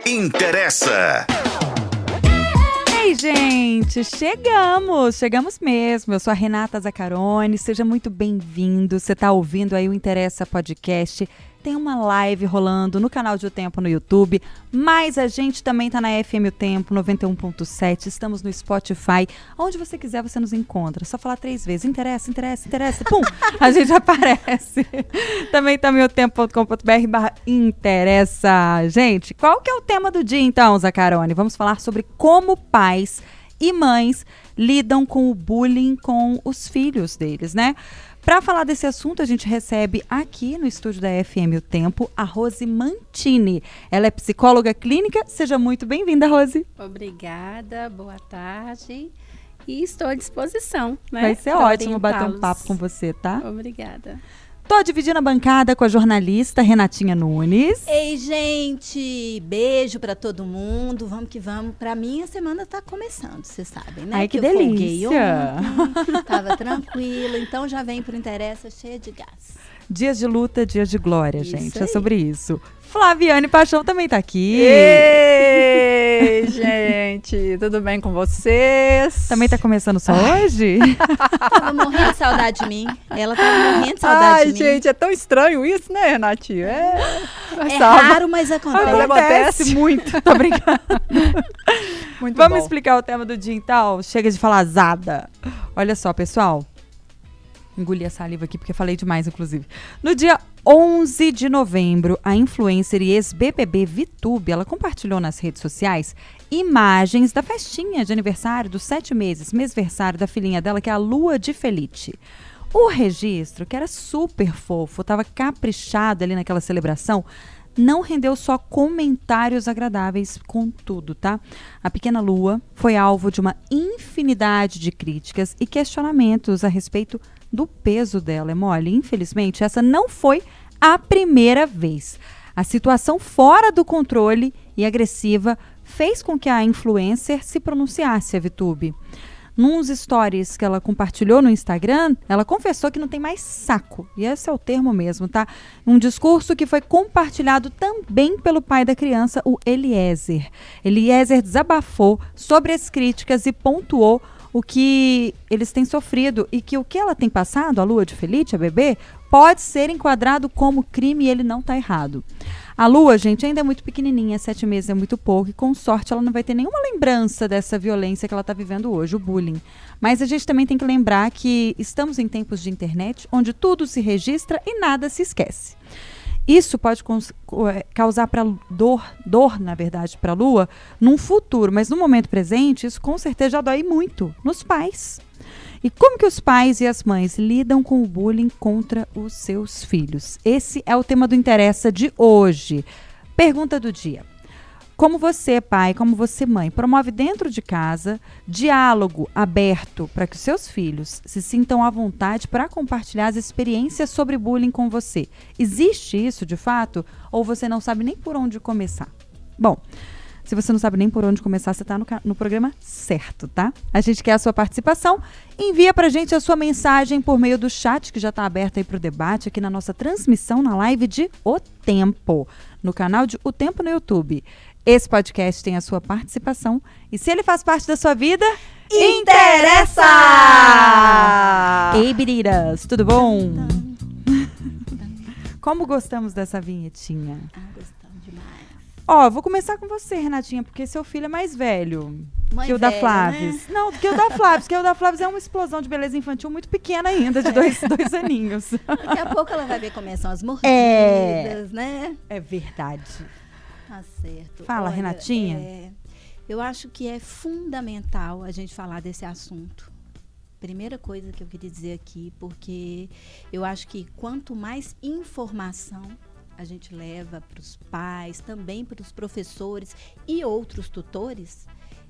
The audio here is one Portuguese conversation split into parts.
Interessa. Ei, gente, chegamos, chegamos mesmo. Eu sou a Renata Zacarone, seja muito bem-vindo. Você está ouvindo aí o Interessa Podcast tem uma live rolando no canal de O Tempo no YouTube, mas a gente também tá na FM O Tempo 91.7, estamos no Spotify, onde você quiser você nos encontra. Só falar três vezes, interessa, interessa, interessa, pum, a gente aparece. também tá no tempo.com.br barra interessa. Gente, qual que é o tema do dia então, Zacarone? Vamos falar sobre como pais e mães lidam com o bullying com os filhos deles, né? Para falar desse assunto, a gente recebe aqui no estúdio da FM O Tempo a Rose Mantini. Ela é psicóloga clínica. Seja muito bem-vinda, Rose. Obrigada, boa tarde. E estou à disposição. Né, Vai ser ótimo bater um papo com você, tá? Obrigada. Tô dividindo a bancada com a jornalista Renatinha Nunes. Ei, gente! Beijo para todo mundo. Vamos que vamos. Para mim, a semana tá começando, vocês sabem, né? Ai, que, que delícia! Ontem, tava tranquilo, então já vem pro Interessa cheia de gás. Dias de luta, dias de glória, isso gente. É aí. É sobre isso. Flaviane Paixão também tá aqui. Ei, gente, tudo bem com vocês? Também tá começando só hoje? tava morrendo de saudade de mim. Ela tava morrendo de saudade Ai, de mim. Ai, gente, é tão estranho isso, né, Renatinha? É, é raro, mas acontece. Acontece muito. Tô brincando. Muito Vamos bom. explicar o tema do dia então? Chega de falar zada. Olha só, pessoal. Engoli a saliva aqui porque falei demais, inclusive. No dia 11 de novembro, a influencer e ex-BBB Vitube, ela compartilhou nas redes sociais imagens da festinha de aniversário dos sete meses, mêsversário da filhinha dela, que é a Lua de Felite. O registro, que era super fofo, estava caprichado ali naquela celebração, não rendeu só comentários agradáveis com tudo, tá? A pequena Lua foi alvo de uma infinidade de críticas e questionamentos a respeito do peso dela, é mole. Infelizmente, essa não foi a primeira vez. A situação fora do controle e agressiva fez com que a influencer se pronunciasse, a Vitube. Nos stories que ela compartilhou no Instagram, ela confessou que não tem mais saco. E esse é o termo mesmo, tá? Um discurso que foi compartilhado também pelo pai da criança, o Eliezer. Eliezer desabafou sobre as críticas e pontuou o que eles têm sofrido e que o que ela tem passado, a lua de Felite, a bebê, pode ser enquadrado como crime e ele não está errado. A lua, gente, ainda é muito pequenininha, sete meses é muito pouco e com sorte ela não vai ter nenhuma lembrança dessa violência que ela está vivendo hoje, o bullying. Mas a gente também tem que lembrar que estamos em tempos de internet onde tudo se registra e nada se esquece. Isso pode é, causar para dor, dor, na verdade, para a Lua, num futuro, mas no momento presente, isso com certeza já dói muito nos pais. E como que os pais e as mães lidam com o bullying contra os seus filhos? Esse é o tema do Interessa de hoje. Pergunta do dia. Como você, pai, como você, mãe, promove dentro de casa diálogo aberto para que os seus filhos se sintam à vontade para compartilhar as experiências sobre bullying com você? Existe isso de fato? Ou você não sabe nem por onde começar? Bom, se você não sabe nem por onde começar, você está no, no, programa certo, tá? A gente quer a sua participação. Envia para gente a sua mensagem por meio do chat que já está aberto aí para o debate aqui na nossa transmissão na live de O Tempo, no canal de O Tempo no YouTube. Esse podcast tem a sua participação e se ele faz parte da sua vida, interessa! Ei, Biriras, tudo bom? Como gostamos dessa vinhetinha? Ah, gostamos demais. Ó, vou começar com você, Renatinha, porque seu filho é mais velho. Mãe que o velha, da Flávia. Né? Não, que o da Flávia, porque o da Flávia é uma explosão de beleza infantil muito pequena ainda, de dois, dois aninhos. Daqui a pouco ela vai ver como são as mordidas, é, né? É verdade. Tá certo. Fala, Olha, Renatinha. É, eu acho que é fundamental a gente falar desse assunto. Primeira coisa que eu queria dizer aqui, porque eu acho que quanto mais informação a gente leva para os pais, também para os professores e outros tutores,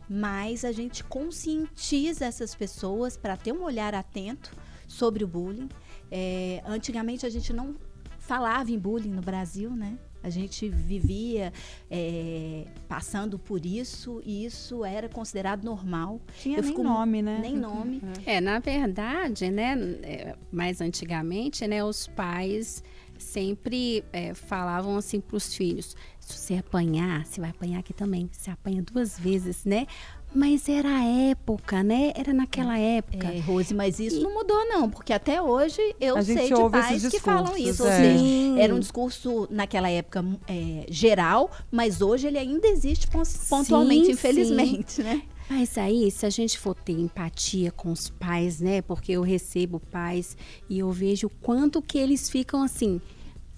mais a gente conscientiza essas pessoas para ter um olhar atento sobre o bullying. É, antigamente a gente não falava em bullying no Brasil, né? A gente vivia é, passando por isso e isso era considerado normal. Tinha eu nem fico, nome, né? Nem nome. É, na verdade, né, é, mais antigamente, né, os pais sempre é, falavam assim para os filhos: se você apanhar, você vai apanhar aqui também. Você apanha duas vezes, né? Mas era a época, né? Era naquela época. É, Rose, mas isso E- não mudou, não, porque até hoje eu A sei de pais que falam isso. É. seja, Sim. era um discurso naquela época é, geral, mas hoje ele ainda existe pon- pontualmente, sim. infelizmente, né? Mas aí, se a gente for ter empatia com os pais, né? Porque eu recebo pais e eu vejo o quanto que eles ficam assim,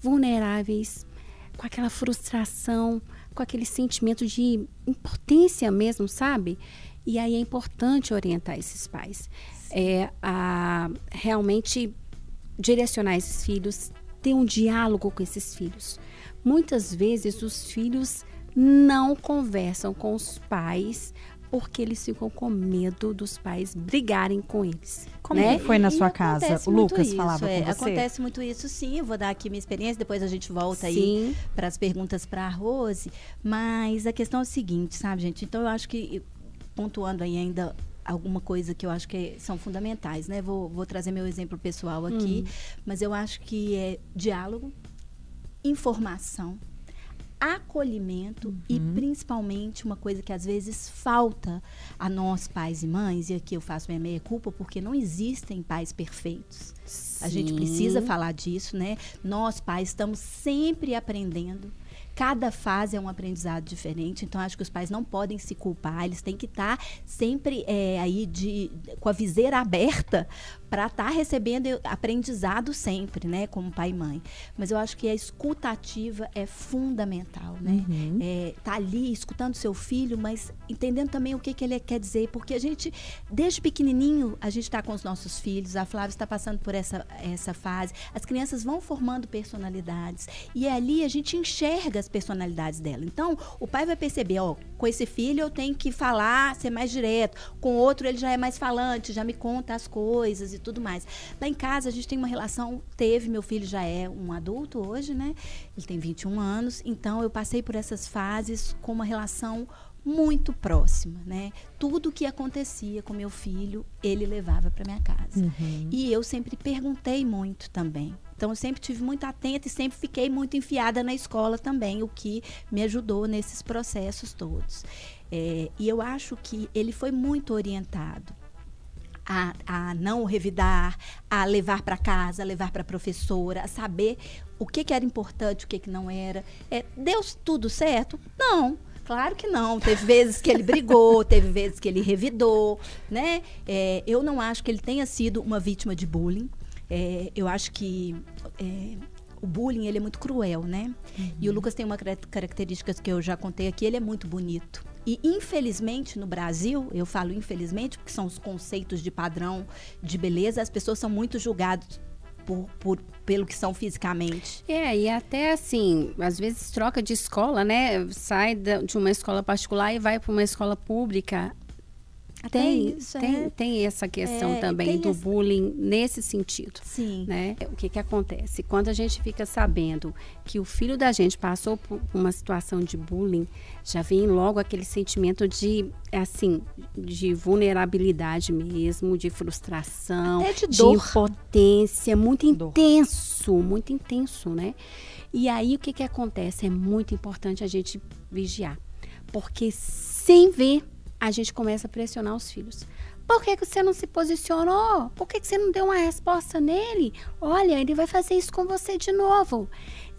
vulneráveis, com aquela frustração, com aquele sentimento de impotência mesmo, sabe? E aí é importante orientar esses pais. É, a realmente direcionar esses filhos, ter um diálogo com esses filhos. Muitas vezes os filhos não conversam com os pais porque eles ficam com medo dos pais brigarem com eles. Como né? que foi na E sua casa? O Lucas isso, falava é, com você? Acontece muito isso, sim. Eu vou dar aqui minha experiência, depois a gente volta aí Sim. para as perguntas para a Rose. Mas a questão é o seguinte, sabe, gente? Então eu acho que, pontuando aí ainda alguma coisa que eu acho que são fundamentais, né? Vou, vou trazer meu exemplo pessoal aqui, mas eu acho que é diálogo, informação, acolhimento e principalmente uma coisa que às vezes falta a nós pais e mães, e aqui eu faço minha meia culpa porque não existem pais perfeitos. A gente Sim. precisa falar disso, né? Nós, pais, estamos sempre aprendendo. Cada fase é um aprendizado diferente, então acho que os pais não podem se culpar, eles têm que estar sempre é, aí de, com a viseira aberta para estar recebendo aprendizado sempre, né, como pai e mãe. Mas eu acho que a escuta ativa é fundamental, né? É, tá ali escutando seu filho, mas entendendo também o que, que ele quer dizer, porque a gente, desde pequenininho, a gente está com os nossos filhos, a Flávia está passando por essa, essa fase, as crianças vão formando personalidades e ali a gente enxerga as personalidades dela. Então, o pai vai perceber, ó, com esse filho eu tenho que falar, ser mais direto, com outro ele já é mais falante, já me conta as coisas e tudo mais. Lá em casa a gente tem uma relação, teve, meu filho já é um adulto hoje, né? Ele tem 21 anos, então eu passei por essas fases com uma relação muito próxima, né? Tudo que acontecia com meu filho, ele levava para minha casa. E eu sempre perguntei muito também. Então eu sempre tive muito atenta e sempre fiquei muito enfiada na escola também, o que me ajudou nesses processos todos. É, e eu acho que ele foi muito orientado a, a não revidar, a levar para casa, a levar para a professora, a saber o que, que era importante, o que, que não era. É, deu tudo certo? Não. Claro que não. Teve vezes que ele brigou, teve vezes que ele revidou, né? É, eu não acho que ele tenha sido uma vítima de bullying. É, eu acho que é, o bullying ele é muito cruel, né? E o Lucas tem uma cara- característica que eu já contei aqui, ele é muito bonito. E infelizmente no Brasil, eu falo infelizmente porque são os conceitos de padrão de beleza, as pessoas são muito julgadas por, por- pelo que são fisicamente. É, e até assim, às vezes troca de escola, né? Sai de uma escola particular e vai para uma escola pública. Até tem, isso, tem, é. tem essa questão É, também do essa- bullying nesse sentido. Sim. Né? O que, que acontece? Quando a gente fica sabendo que o filho da gente passou por uma situação de bullying, já vem logo aquele sentimento de, assim, de vulnerabilidade mesmo, de frustração, Até de dor. impotência, muito Dor. intenso, muito intenso, né? E aí o que, que acontece? É muito importante a gente vigiar. Porque sem ver, a gente começa a pressionar os filhos. Por que, que você não se posicionou? Por que, que você não deu uma resposta nele? Olha, ele vai fazer isso com você de novo.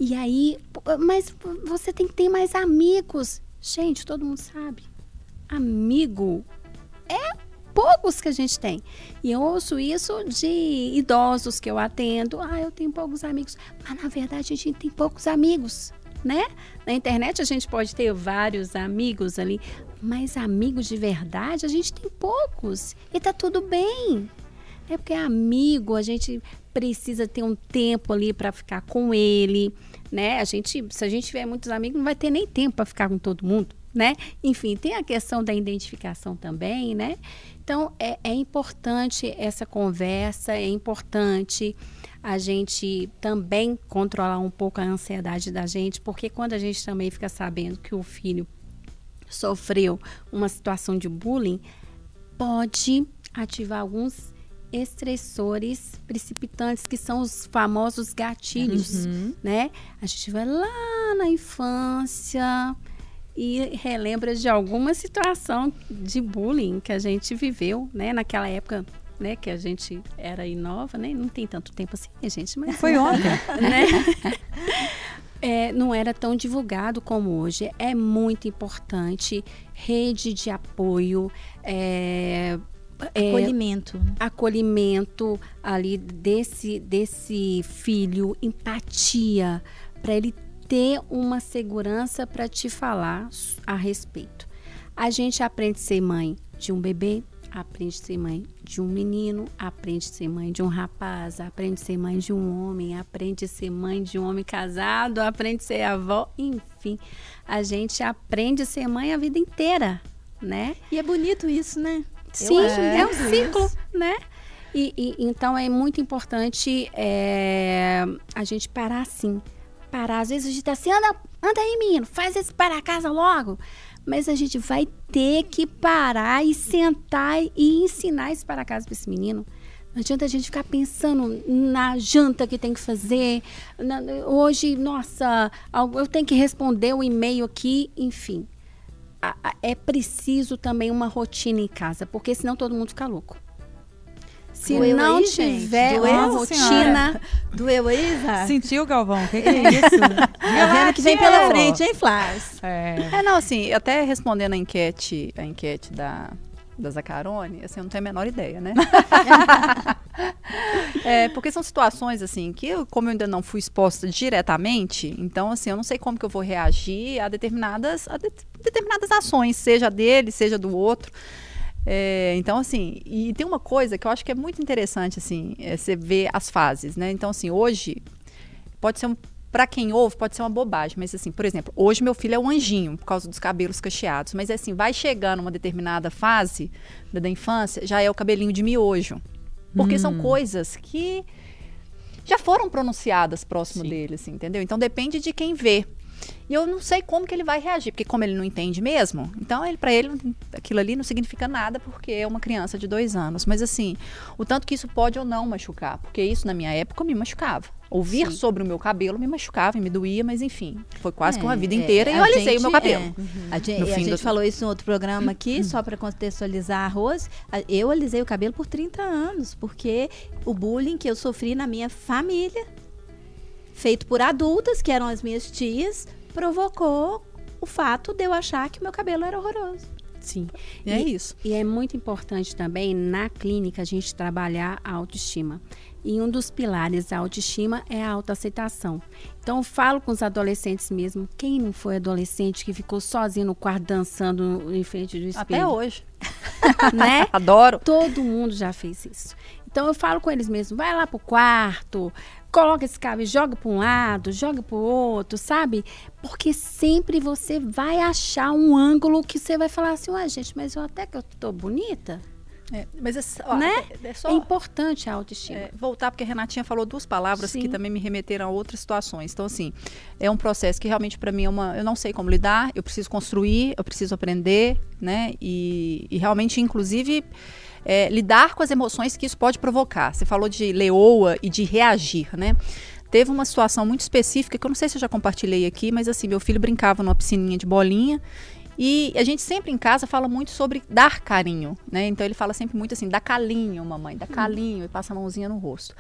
E aí, "Pô, mas você tem que ter mais amigos. Gente, todo mundo sabe. Amigo é poucos que a gente tem. E eu ouço isso de idosos que eu atendo. Ah, eu tenho poucos amigos. Mas na verdade a gente tem poucos amigos, né? Na internet a gente pode ter vários amigos ali, mas amigos de verdade a gente tem poucos. E tá tudo bem. É porque amigo, a gente precisa ter um tempo ali para ficar com ele, né? A gente, se a gente tiver muitos amigos, não vai ter nem tempo para ficar com todo mundo, né? Enfim, tem a questão da identificação também, né? Então, é, é importante essa conversa, é importante a gente também controlar um pouco a ansiedade da gente, porque quando a gente também fica sabendo que o filho sofreu uma situação de bullying, pode ativar alguns estressores precipitantes, que são os famosos gatilhos, Uhum. né? A gente vai lá na infância e relembra de alguma situação de bullying que a gente viveu, né? Naquela época, né? Que a gente era aí nova, né? Não tem tanto tempo assim, gente? Mas Foi ontem. né? É, não era tão divulgado como hoje. É muito importante rede de apoio, é, é, Acolhimento. né? acolhimento ali desse desse filho, empatia para ele ter uma segurança para te falar a respeito. A gente aprende a ser mãe de um bebê, aprende a ser mãe de um menino, aprende a ser mãe de um rapaz, aprende a ser mãe de um homem, aprende a ser mãe de um homem casado, aprende a ser avó, enfim. A gente aprende a ser mãe a vida inteira, né? E é bonito isso, né? Sim, acho é um ciclo, né? E, e- então é muito importante é, a gente parar assim. Parar. Às vezes a gente tá assim, anda, anda aí, menino, faz esse para casa logo. Mas a gente vai ter que parar e sentar e ensinar esse para casa para esse menino. Não adianta a gente ficar pensando na janta que tem que fazer. na- hoje, nossa, eu tenho que responder o e-mail aqui, enfim a- a- é preciso também uma rotina em casa, porque senão todo mundo fica louco. Se Doeu não aí, gente? tiver Doeu, uma senhora? rotina, Doeu aí, Zá? Sentiu, Galvão? O que, que é isso? Tá vendo que vem pela frente, hein, Flávio? É. É, não, assim, até respondendo a enquete, a enquete da, da Zacarone, assim, eu não tenho a menor ideia, né? é, porque são situações, assim, que eu, como eu ainda não fui exposta diretamente, então, assim, eu não sei como que eu vou reagir a determinadas, a de- determinadas ações, seja dele, seja do outro. É, então, assim, e tem uma coisa que eu acho que é muito interessante, assim, é você ver as fases, né? Então, assim, hoje, pode ser um para quem ouve, pode ser uma bobagem, mas assim, por exemplo, hoje meu filho é um anjinho por causa dos cabelos cacheados, mas assim, vai chegando uma determinada fase da, da infância, já é o cabelinho de miojo. Porque são coisas que já foram pronunciadas próximo Sim. dele, assim, entendeu? Então depende de quem vê. E eu não sei como que ele vai reagir, porque como ele não entende mesmo, então ele para ele aquilo ali não significa nada porque é uma criança de dois anos. Mas assim, o tanto que isso pode ou não machucar, porque isso na minha época me machucava. Ouvir Sim. sobre o meu cabelo me machucava e me doía, mas enfim, foi quase que uma É, vida é, inteira e a eu alisei gente- o meu cabelo. é. A gente, No a fim gente do- falou isso em outro programa aqui, só para contextualizar a Rose. A- Eu alisei o cabelo por 30 anos, porque o bullying que eu sofri na minha família, feito por adultas, que eram as minhas tias, provocou o fato de eu achar que o meu cabelo era horroroso. sim. E é isso. E é muito importante também na clínica a gente trabalhar a autoestima. E um dos pilares da autoestima é a autoaceitação. Então eu falo com os adolescentes mesmo, quem não foi adolescente que ficou sozinho no quarto dançando em frente do espelho, Até hoje. né? Adoro. Todo mundo já fez isso. Então eu falo com eles mesmo, vai lá pro quarto, coloca esse cabelo, joga para um lado, joga pro outro, sabe? Porque sempre você vai achar um ângulo que você vai falar assim, ué, gente, mas eu até que eu tô bonita. É, mas é, só- Né? é só É importante a autoestima. É, voltar, porque a Renatinha falou duas palavras Sim. que também me remeteram a outras situações. Então, assim, é um processo que realmente para mim é uma. Eu não sei como lidar, eu preciso construir, eu preciso aprender, né? E, e realmente, inclusive, é, lidar com as emoções que isso pode provocar. Você falou de leoa e de reagir, né? Teve uma situação muito específica que eu não sei se eu já compartilhei aqui, mas assim, meu filho brincava numa piscininha de bolinha e a gente sempre em casa fala muito sobre dar carinho, né? Então ele fala sempre muito assim, dá calinho, mamãe, dá calinho, e passa a mãozinha no rosto.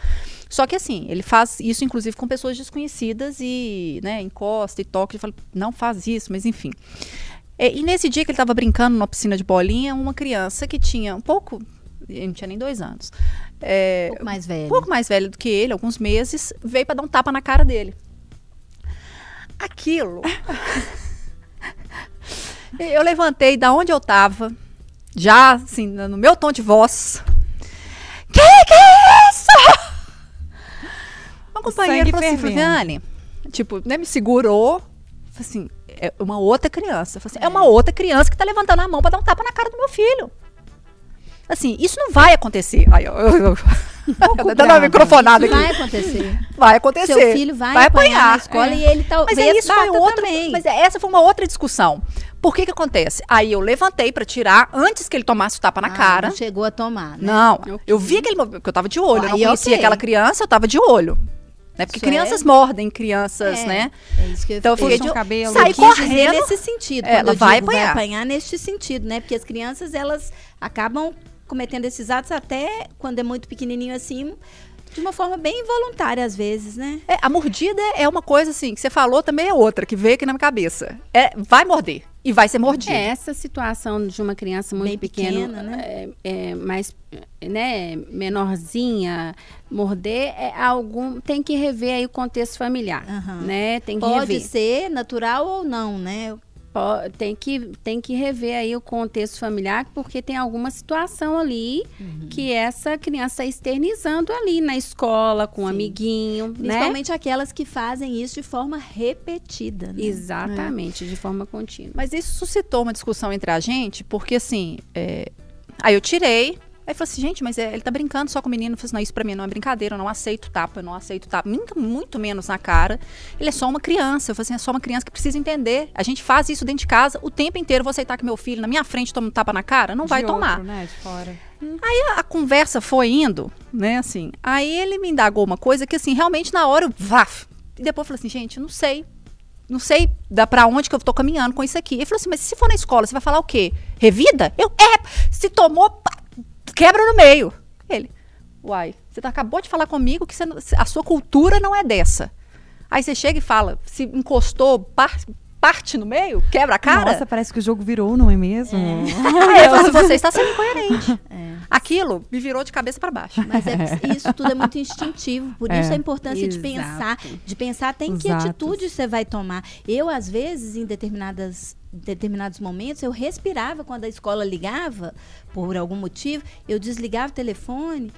Só que assim, ele faz isso inclusive com pessoas desconhecidas e, né, encosta e toca e fala, não faz isso, mas enfim. É, E, nesse dia que ele estava brincando numa piscina de bolinha, uma criança que tinha um pouco, ele não tinha nem dois anos, é, Um pouco mais velho. um pouco mais velho do que ele, alguns meses, veio para dar um tapa na cara dele. Aquilo. eu levantei da onde eu tava, já assim, no meu tom de voz. Que que é isso? Uma companheira falou assim. Flaviane, tipo, né, me segurou, assim, é uma outra criança. Assim, é uma outra criança que tá levantando a mão para dar um tapa na cara do meu filho. Assim, isso não vai acontecer. Aí eu, eu- eu- Dando uma microfonada aqui. Vai acontecer. Vai acontecer. Seu filho vai, vai apanhar, apanhar na escola é. e ele talvez Mas é isso foi bata outro, também. Mas é, essa foi uma outra discussão. Por que que acontece? Aí eu levantei pra tirar antes que ele tomasse o tapa na Ah, cara. Não chegou a tomar, né? Não, Ok. eu vi aquele movimento, porque eu tava de olho, eu não conhecia ok. aquela criança, eu tava de olho. Né? Porque Isso crianças é- mordem crianças, É, né? É isso que eu, Então eu fiquei de um cabelo. dizer correndo. nesse sentido. É, ela eu vai digo vai apanhar. apanhar neste sentido, né? Porque as crianças, elas acabam cometendo esses atos até quando é muito pequenininho assim, de uma forma bem involuntária às vezes, né? É, a mordida é uma coisa assim, que você falou também é outra, que veio aqui na minha cabeça. É, vai morder e vai ser mordido. É, essa situação de uma criança muito Bem pequena, pequena, né? é, é, mais né, menorzinha, morder, é algum, tem que rever aí o contexto familiar, Aham. né? Tem que Pode rever. ser natural ou não, né? Tem que, tem que rever aí o contexto familiar, porque tem alguma situação ali Uhum. que essa criança está externizando ali na escola, com um Sim. amiguinho, né? Principalmente aquelas que fazem isso de forma repetida, né? Exatamente, de forma contínua. Mas isso suscitou uma discussão entre a gente, porque assim, é, aí eu tirei, aí falei assim, gente, mas é, ele tá brincando só com o menino. Eu falei assim, não, isso pra mim não é brincadeira, eu não aceito tapa, eu não aceito tapa, muito, muito menos na cara. Ele é só uma criança, eu falei assim, é só uma criança que precisa entender. A gente faz isso dentro de casa o tempo inteiro, vou aceitar que meu filho na minha frente toma um tapa na cara? Não vai De tomar. outro, né, de fora. a conversa foi indo, né, assim. Aí ele me indagou uma coisa que, assim, realmente na hora eu. Vaf, e depois eu falei assim, gente, não sei. Não sei da pra onde que eu tô caminhando com isso aqui. Ele falou assim, mas se for na escola, você vai falar o quê? Revida? Eu, é, se tomou, pá, quebra no meio. Ele, uai, você tá- acabou de falar comigo que você a sua cultura não é dessa. Aí você chega e fala, se encostou, par- parte no meio, quebra a cara. Nossa, parece que o jogo virou, não é mesmo? Falou assim, você está sendo incoerente. É. Aquilo me virou de cabeça para baixo. Mas é, isso tudo é muito instintivo, por É. isso a importância de Exato. pensar, de pensar até em que Exato. atitude você vai tomar. Eu, às vezes, em determinadas, determinados momentos, eu respirava quando a escola ligava, por algum motivo, eu desligava o telefone,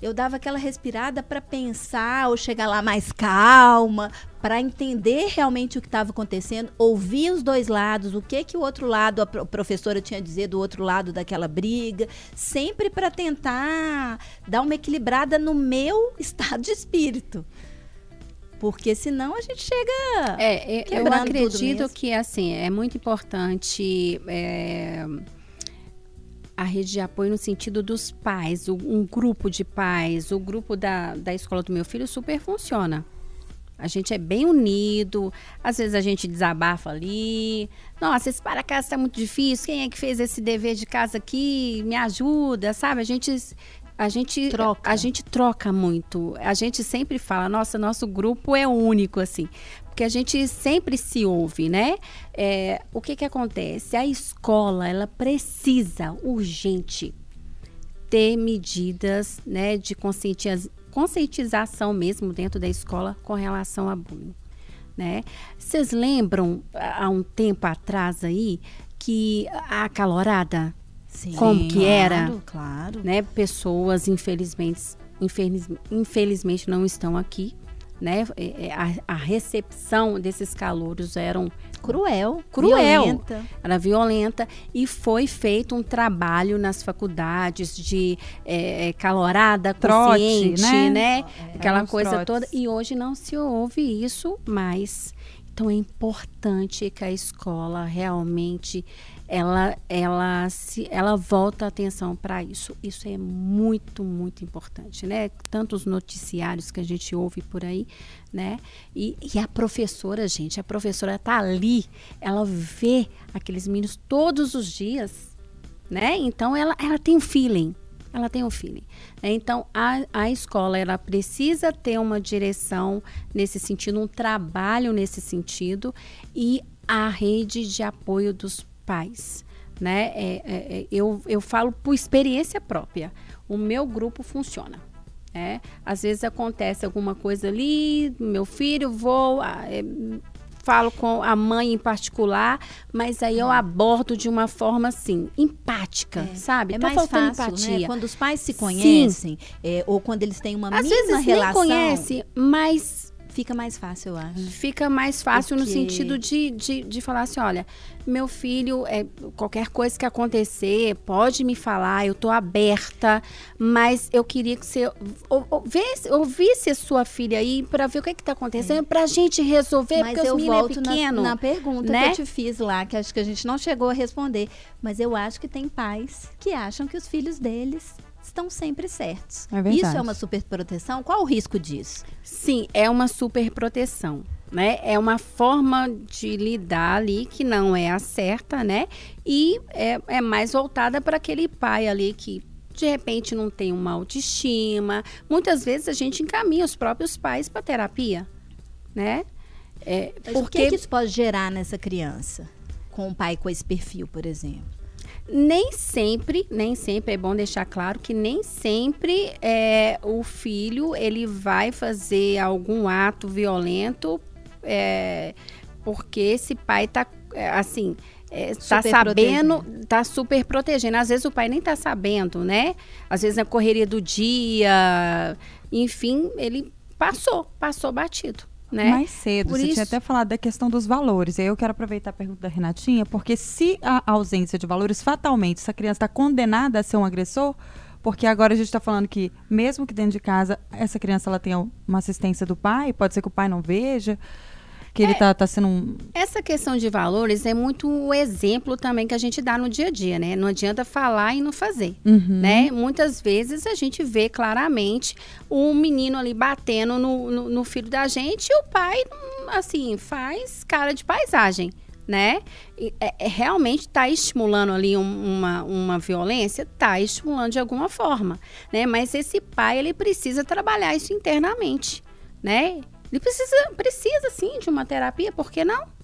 eu dava aquela respirada para pensar ou chegar lá mais calma, para entender realmente o que estava acontecendo, ouvir os dois lados, o que que o outro lado, a pro- professora tinha a dizer do outro lado daquela briga, sempre para tentar dar uma equilibrada no meu estado de espírito. Porque senão a gente chega. É, eu acredito que assim é muito importante é, a rede de apoio no sentido dos pais, um grupo de pais, o grupo da, da escola do meu filho super funciona. A gente é bem unido, às vezes a gente desabafa ali. Nossa, esse para casa está muito difícil. Quem é que fez esse dever de casa aqui? Me ajuda, sabe? A gente a gente Troca. a gente troca muito. A gente sempre fala, nossa, nosso grupo é único assim, porque a gente sempre se ouve, né? É, o que que acontece? A escola ela precisa urgente ter medidas né, de conscientiza- conscientização mesmo dentro da escola com relação a bullying. Né? Vocês lembram há um tempo atrás aí que a calorada, Sim, como que era? Claro, claro. né? Pessoas infelizmente, infeliz, infelizmente não estão aqui, né? É, é, A, a recepção desses calouros eram Cruel. Cruel. violenta. era violenta e foi feito um trabalho nas faculdades de é, é, calorada Trote, consciente, né? né? Aquela Eram os coisa trotes. toda. E hoje não se ouve isso mais. Então é importante que a escola realmente ela ela se ela volta a atenção para isso. Isso é muito muito importante, né? Tantos noticiários que a gente ouve por aí, né? E, e a professora, gente, a professora tá ali, ela vê aqueles meninos todos os dias, né? Então ela ela tem um feeling. Ela tem um feeling. né? Então, a, a escola ela precisa ter uma direção nesse sentido, um trabalho nesse sentido e a rede de apoio dos pais. Né? É, é, é, eu, eu falo por experiência própria. O meu grupo funciona. né? Às vezes acontece alguma coisa ali, meu filho, vou, ah, é, falo com a mãe em particular, mas aí eu abordo de uma forma assim, empática, sabe? É tá mais fácil, empatia. né? Quando os pais se conhecem, é, ou quando eles têm uma Às mínima vezes relação. nem conhece, mas Fica mais fácil, eu acho. Fica mais fácil Porque... no sentido de, de, de falar assim, olha, meu filho, é, qualquer coisa que acontecer, pode me falar, eu tô aberta, mas eu queria que você ou, ou, ouvisse a sua filha aí para ver o que que tá acontecendo, é. pra gente resolver, mas porque eu os é volto é pequeno. Na, na pergunta né? que eu te fiz lá, que acho que a gente não chegou a responder, mas eu acho que tem pais que acham que os filhos deles estão sempre certos. É Isso é uma superproteção? Qual o risco disso? Sim, é uma superproteção. Né? É uma forma de lidar ali que não é a certa, né? E é, é mais voltada para aquele pai ali que de repente não tem uma autoestima. Muitas vezes a gente encaminha os próprios pais para terapia, né? É, porque... O que, que isso pode gerar nessa criança? Com um pai com esse perfil, por exemplo? Nem sempre, nem sempre é bom deixar claro que nem sempre é, o filho ele vai fazer algum ato violento é, porque esse pai está é, assim é, sabendo, está super protegendo. Às vezes o pai nem está sabendo, né? Às vezes na correria do dia, enfim, ele passou, passou batido né? Mais cedo, Por você isso... tinha até falado da questão dos valores. E aí eu quero aproveitar a pergunta da Renatinha, porque se a ausência de valores, fatalmente, essa criança está condenada a ser um agressor, porque agora a gente está falando que, mesmo que dentro de casa, essa criança ela tenha uma assistência do pai, pode ser que o pai não veja que ele está é, tá sendo um... Essa questão de valores é muito o exemplo também que a gente dá no dia a dia, né? Não adianta falar e não fazer, uhum. né? Muitas vezes a gente vê claramente um menino ali batendo no, no, no filho da gente e o pai, assim, faz cara de paisagem né? É, é, realmente está estimulando ali um, uma, uma violência? Está estimulando de alguma forma, né? Mas esse pai, ele precisa trabalhar isso internamente, né? Ele precisa, precisa sim de uma terapia, por que não?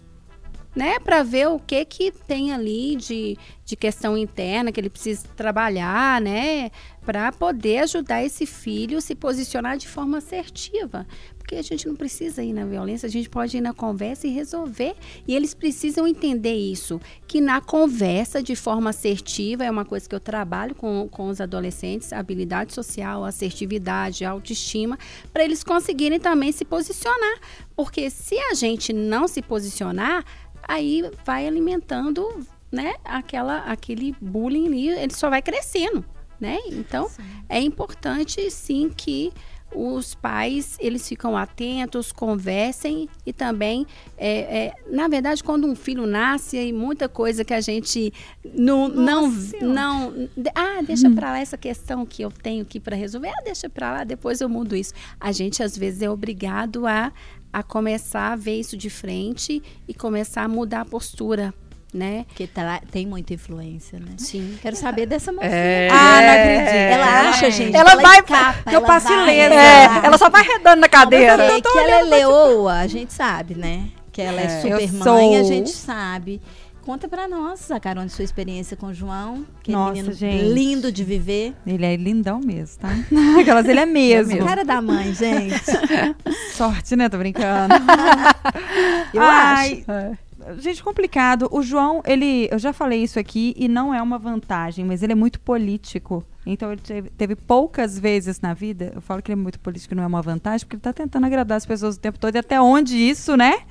Né, para ver o que que tem ali de, de questão interna que ele precisa trabalhar, né, para poder ajudar esse filho a se posicionar de forma assertiva, porque a gente não precisa ir na violência, a gente pode ir na conversa e resolver. E eles precisam entender isso, que na conversa, de forma assertiva, é uma coisa que eu trabalho com, com os adolescentes, habilidade social, assertividade, autoestima, para eles conseguirem também se posicionar. Porque se a gente não se posicionar, aí vai alimentando né, aquela, aquele bullying ali, ele só vai crescendo. Né? Então, sim. é importante sim que os pais eles ficam atentos, conversem e também, é, é, na verdade, quando um filho nasce, aí muita coisa que a gente não, não, não, ah, deixa hum. para lá essa questão que eu tenho aqui para resolver, ah, deixa para lá, depois eu mudo isso. A gente às vezes é obrigado a a começar a ver isso de frente e começar a mudar a postura né? Porque tá, tem muita influência, né? Sim. Quero saber dessa mocinha. É, ah, não acredito. Ela acha, gente. Ela, ela vai. Escapa, eu passo ilesa. É, ela só vai redando na cadeira. Não, que ela é leoa, a gente sabe, né? Que ela é, é super mãe, sou... a gente sabe. Conta pra nós, Carol, sua experiência com o João. Que é Nossa, é gente. lindo de viver. Ele é lindão mesmo, tá? Aquelas, ele é mesmo. É cara da mãe, gente. Sorte, né? Tô brincando. eu Ai, acho. Gente, complicado. O João, ele. Eu já falei isso aqui e não é uma vantagem, mas ele é muito político. Então ele teve, teve, poucas vezes na vida. Eu falo que ele é muito político não é uma vantagem, porque ele está tentando agradar as pessoas o tempo todo. E até onde isso, né?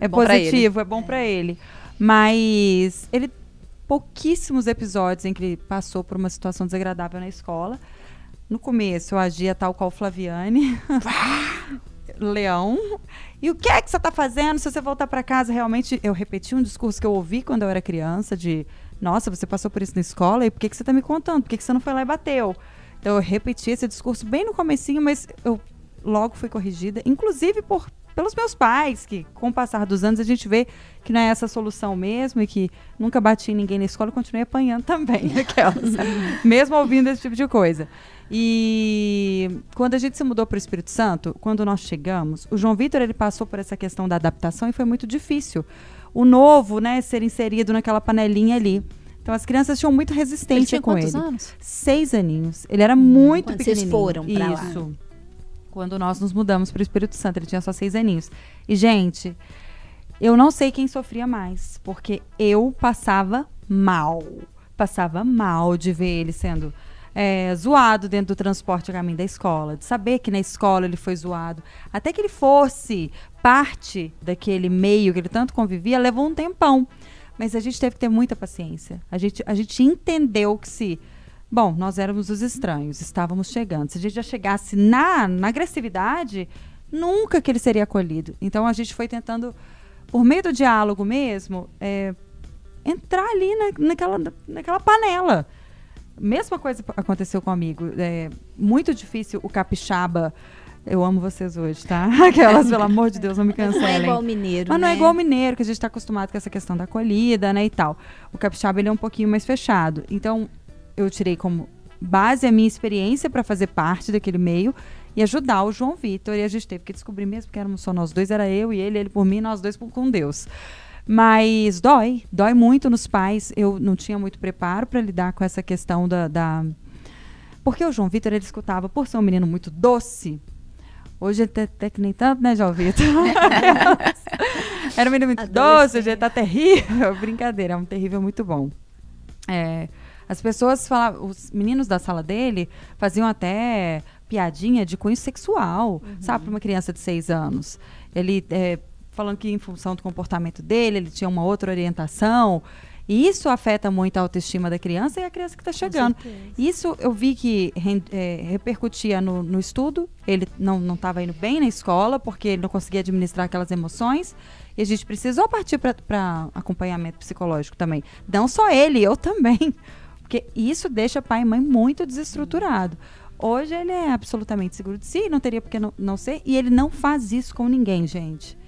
É bom positivo, é bom para ele. Mas ele. Pouquíssimos episódios em que ele passou por uma situação desagradável na escola. No começo eu agia tal qual Flaviane. Leão. E o que é que você está fazendo se você voltar para casa? Realmente, eu repeti um discurso que eu ouvi quando eu era criança de nossa, você passou por isso na escola e por que, que você está me contando? Por que, que você não foi lá e bateu? Então eu repeti esse discurso bem no comecinho, mas eu logo fui corrigida, inclusive por pelos meus pais, que com o passar dos anos a gente vê que não é essa a solução mesmo e que nunca bati em ninguém na escola e continuei apanhando também, aquelas, mesmo ouvindo esse tipo de coisa. E quando a gente se mudou para o Espírito Santo, quando nós chegamos, o João Vitor ele passou por essa questão da adaptação e foi muito difícil. O novo, né, ser inserido naquela panelinha ali. Então as crianças tinham muita resistência ele com quantos ele. Anos? Seis aninhos. Ele era muito quando pequenininho. Vocês foram para lá. Isso. Quando nós nos mudamos para o Espírito Santo, ele tinha só seis aninhos. E gente, eu não sei quem sofria mais, porque eu passava mal, passava mal de ver ele sendo é, zoado dentro do transporte a caminho da escola, de saber que na escola ele foi zoado. Até que ele fosse parte daquele meio que ele tanto convivia, levou um tempão. Mas a gente teve que ter muita paciência. A gente, a gente entendeu que se. Bom, nós éramos os estranhos, estávamos chegando. Se a gente já chegasse na, na agressividade, nunca que ele seria acolhido. Então a gente foi tentando, por meio do diálogo mesmo, é, entrar ali na, naquela, naquela panela. Mesma coisa aconteceu comigo. É muito difícil o capixaba. Eu amo vocês hoje, tá? Aquelas, pelo amor de Deus, não me cancelem. Não é igual o mineiro, Mas né? não é igual o mineiro, que a gente está acostumado com essa questão da acolhida, né, e tal. O capixaba, ele é um pouquinho mais fechado. Então, eu tirei como base a minha experiência para fazer parte daquele meio e ajudar o João Vitor. E a gente teve que descobrir mesmo que éramos só nós dois, era eu e ele, ele por mim, nós dois por, com Deus. Mas dói, dói muito nos pais. Eu não tinha muito preparo para lidar com essa questão da, da... Porque o João Vitor, ele escutava, por ser um menino muito doce, Hoje até, até que nem tanto, né, João Vitor? Era um menino muito doce, hoje ele tá terrível. Brincadeira, é um terrível muito bom. É, as pessoas falavam, os meninos da sala dele faziam até piadinha de cunho sexual, uhum. sabe, para uma criança de seis anos. Ele é, falando que em função do comportamento dele, ele tinha uma outra orientação. E isso afeta muito a autoestima da criança e a criança que está chegando. Isso eu vi que é, repercutia no, no, estudo. Ele não estava indo bem na escola porque ele não conseguia administrar aquelas emoções. E a gente precisou partir para acompanhamento psicológico também. Não só ele, eu também. Porque isso deixa pai e mãe muito desestruturado. Hoje ele é absolutamente seguro de si, não teria por que não, não ser. E ele não faz isso com ninguém, gente.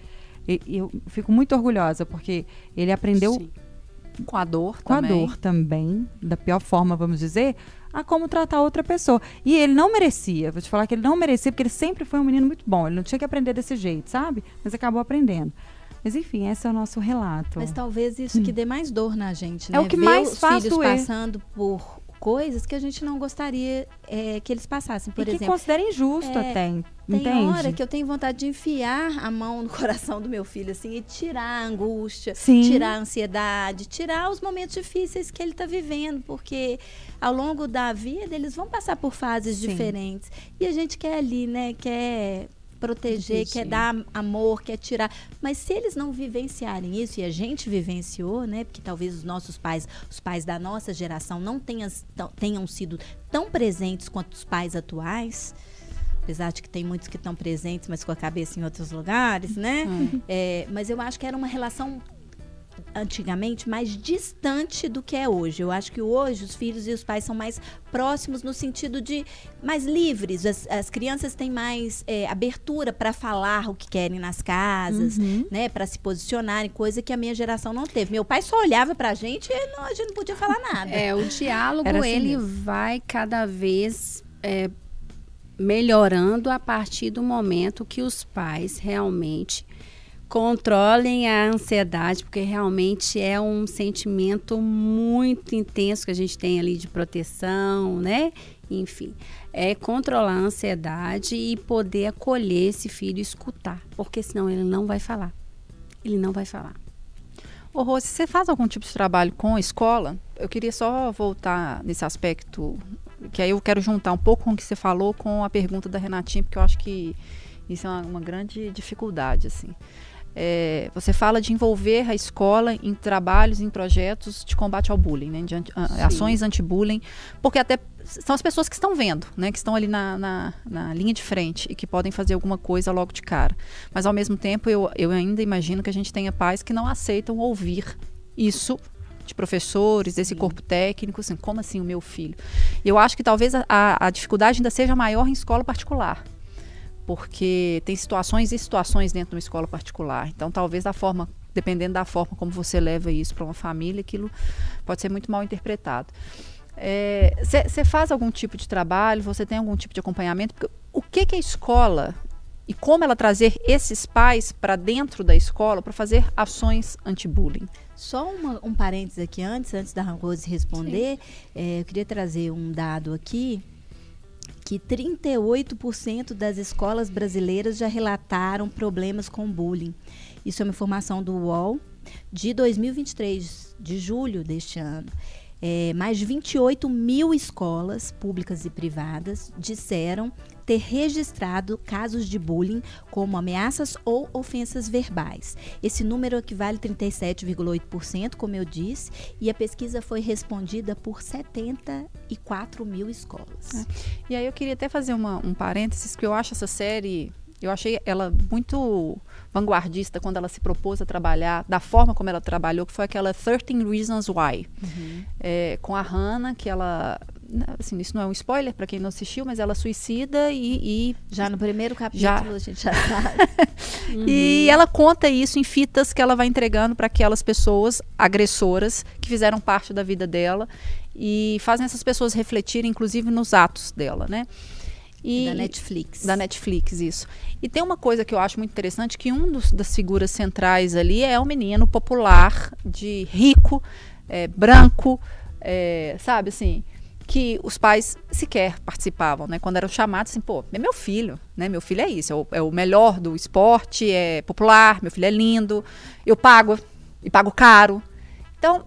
E, eu fico muito orgulhosa, porque ele aprendeu Sim com a dor com também. a dor também, da pior forma, vamos dizer, a como tratar outra pessoa. E ele não merecia, vou te falar que ele não merecia, porque ele sempre foi um menino muito bom. Ele não tinha que aprender desse jeito, sabe? Mas acabou aprendendo. Mas enfim, esse é o nosso relato. Mas talvez isso hum. que dê mais dor na gente, né? É o que Ver mais faz filhos doer. passando por coisas que a gente não gostaria é, que eles passassem, por e exemplo. que considera injusto é, até, Tem entende? hora que eu tenho vontade de enfiar a mão no coração do meu filho, assim, e tirar a angústia, Sim. tirar a ansiedade, tirar os momentos difíceis que ele está vivendo, porque ao longo da vida eles vão passar por fases Sim. diferentes. E a gente quer ali, né, quer proteger, Entendi. quer dar amor, quer tirar. Mas se eles não vivenciarem isso, e a gente vivenciou, né? Porque talvez os nossos pais, os pais da nossa geração, não tenham, tenham sido tão presentes quanto os pais atuais. Apesar de que tem muitos que estão presentes, mas com a cabeça em outros lugares, né? Hum. É, mas eu acho que era uma relação antigamente mais distante do que é hoje. Eu acho que hoje os filhos e os pais são mais próximos no sentido de mais livres. As, as crianças têm mais é, abertura para falar o que querem nas casas, uhum. né, para se posicionarem, coisa que a minha geração não teve. Meu pai só olhava para a gente e não, a gente não podia falar nada. É, o diálogo assim ele mesmo. vai cada vez é, melhorando a partir do momento que os pais realmente controlem a ansiedade, porque realmente é um sentimento muito intenso que a gente tem ali de proteção, né? Enfim, é controlar a ansiedade e poder acolher esse filho e escutar, porque senão ele não vai falar. Ele não vai falar. Ô, Rose, você faz algum tipo de trabalho com a escola? Eu queria só voltar nesse aspecto, que aí eu quero juntar um pouco com o que você falou com a pergunta da Renatinha, porque eu acho que isso é uma, uma grande dificuldade, assim. É, você fala de envolver a escola em trabalhos, em projetos de combate ao bullying, né, de anti, ações anti-bullying, porque até são as pessoas que estão vendo, né, que estão ali na, na, na, linha de frente e que podem fazer alguma coisa logo de cara. Mas ao mesmo tempo, eu, eu ainda imagino que a gente tenha pais que não aceitam ouvir isso de professores, desse Sim. corpo técnico, assim, como assim o meu filho? Eu acho que talvez a, a dificuldade ainda seja maior em escola particular porque tem situações e situações dentro de uma escola particular. Então, talvez da forma, dependendo da forma como você leva isso para uma família, aquilo pode ser muito mal interpretado. Você é, faz algum tipo de trabalho? Você tem algum tipo de acompanhamento? Porque o que, que a escola e como ela trazer esses pais para dentro da escola para fazer ações anti-bullying? Só uma, um parênteses aqui antes, antes da Rose responder, é, eu queria trazer um dado aqui que 38% das escolas brasileiras já relataram problemas com bullying. Isso é uma informação do UOL de 2023, de julho deste ano. é, mais de 28 mil escolas públicas e privadas disseram ter registrado casos de bullying como ameaças ou ofensas verbais. Esse número equivale a 37,8%, como eu disse, e a pesquisa foi respondida por 74 mil escolas. É. E aí eu queria até fazer uma, um parênteses, que eu acho essa série eu achei ela muito vanguardista quando ela se propôs a trabalhar da forma como ela trabalhou, que foi aquela 13 Reasons Why, uhum. é, com a Hannah, que ela assim, isso não é um spoiler para quem não assistiu, mas ela suicida e, e já no primeiro capítulo já. a gente já sabe. uhum. E ela conta isso em fitas que ela vai entregando para aquelas pessoas agressoras que fizeram parte da vida dela e fazem essas pessoas refletirem, inclusive, nos atos dela, né? E, da Netflix. Da Netflix, isso. E tem uma coisa que eu acho muito interessante, que um dos, das figuras centrais ali é o menino popular, de rico, é, branco, é, sabe assim, que os pais sequer participavam, né? Quando eram chamados, assim, pô, é meu filho, né? Meu filho é isso, é o, é o melhor do esporte, é popular, meu filho é lindo, eu pago, e pago caro. Então,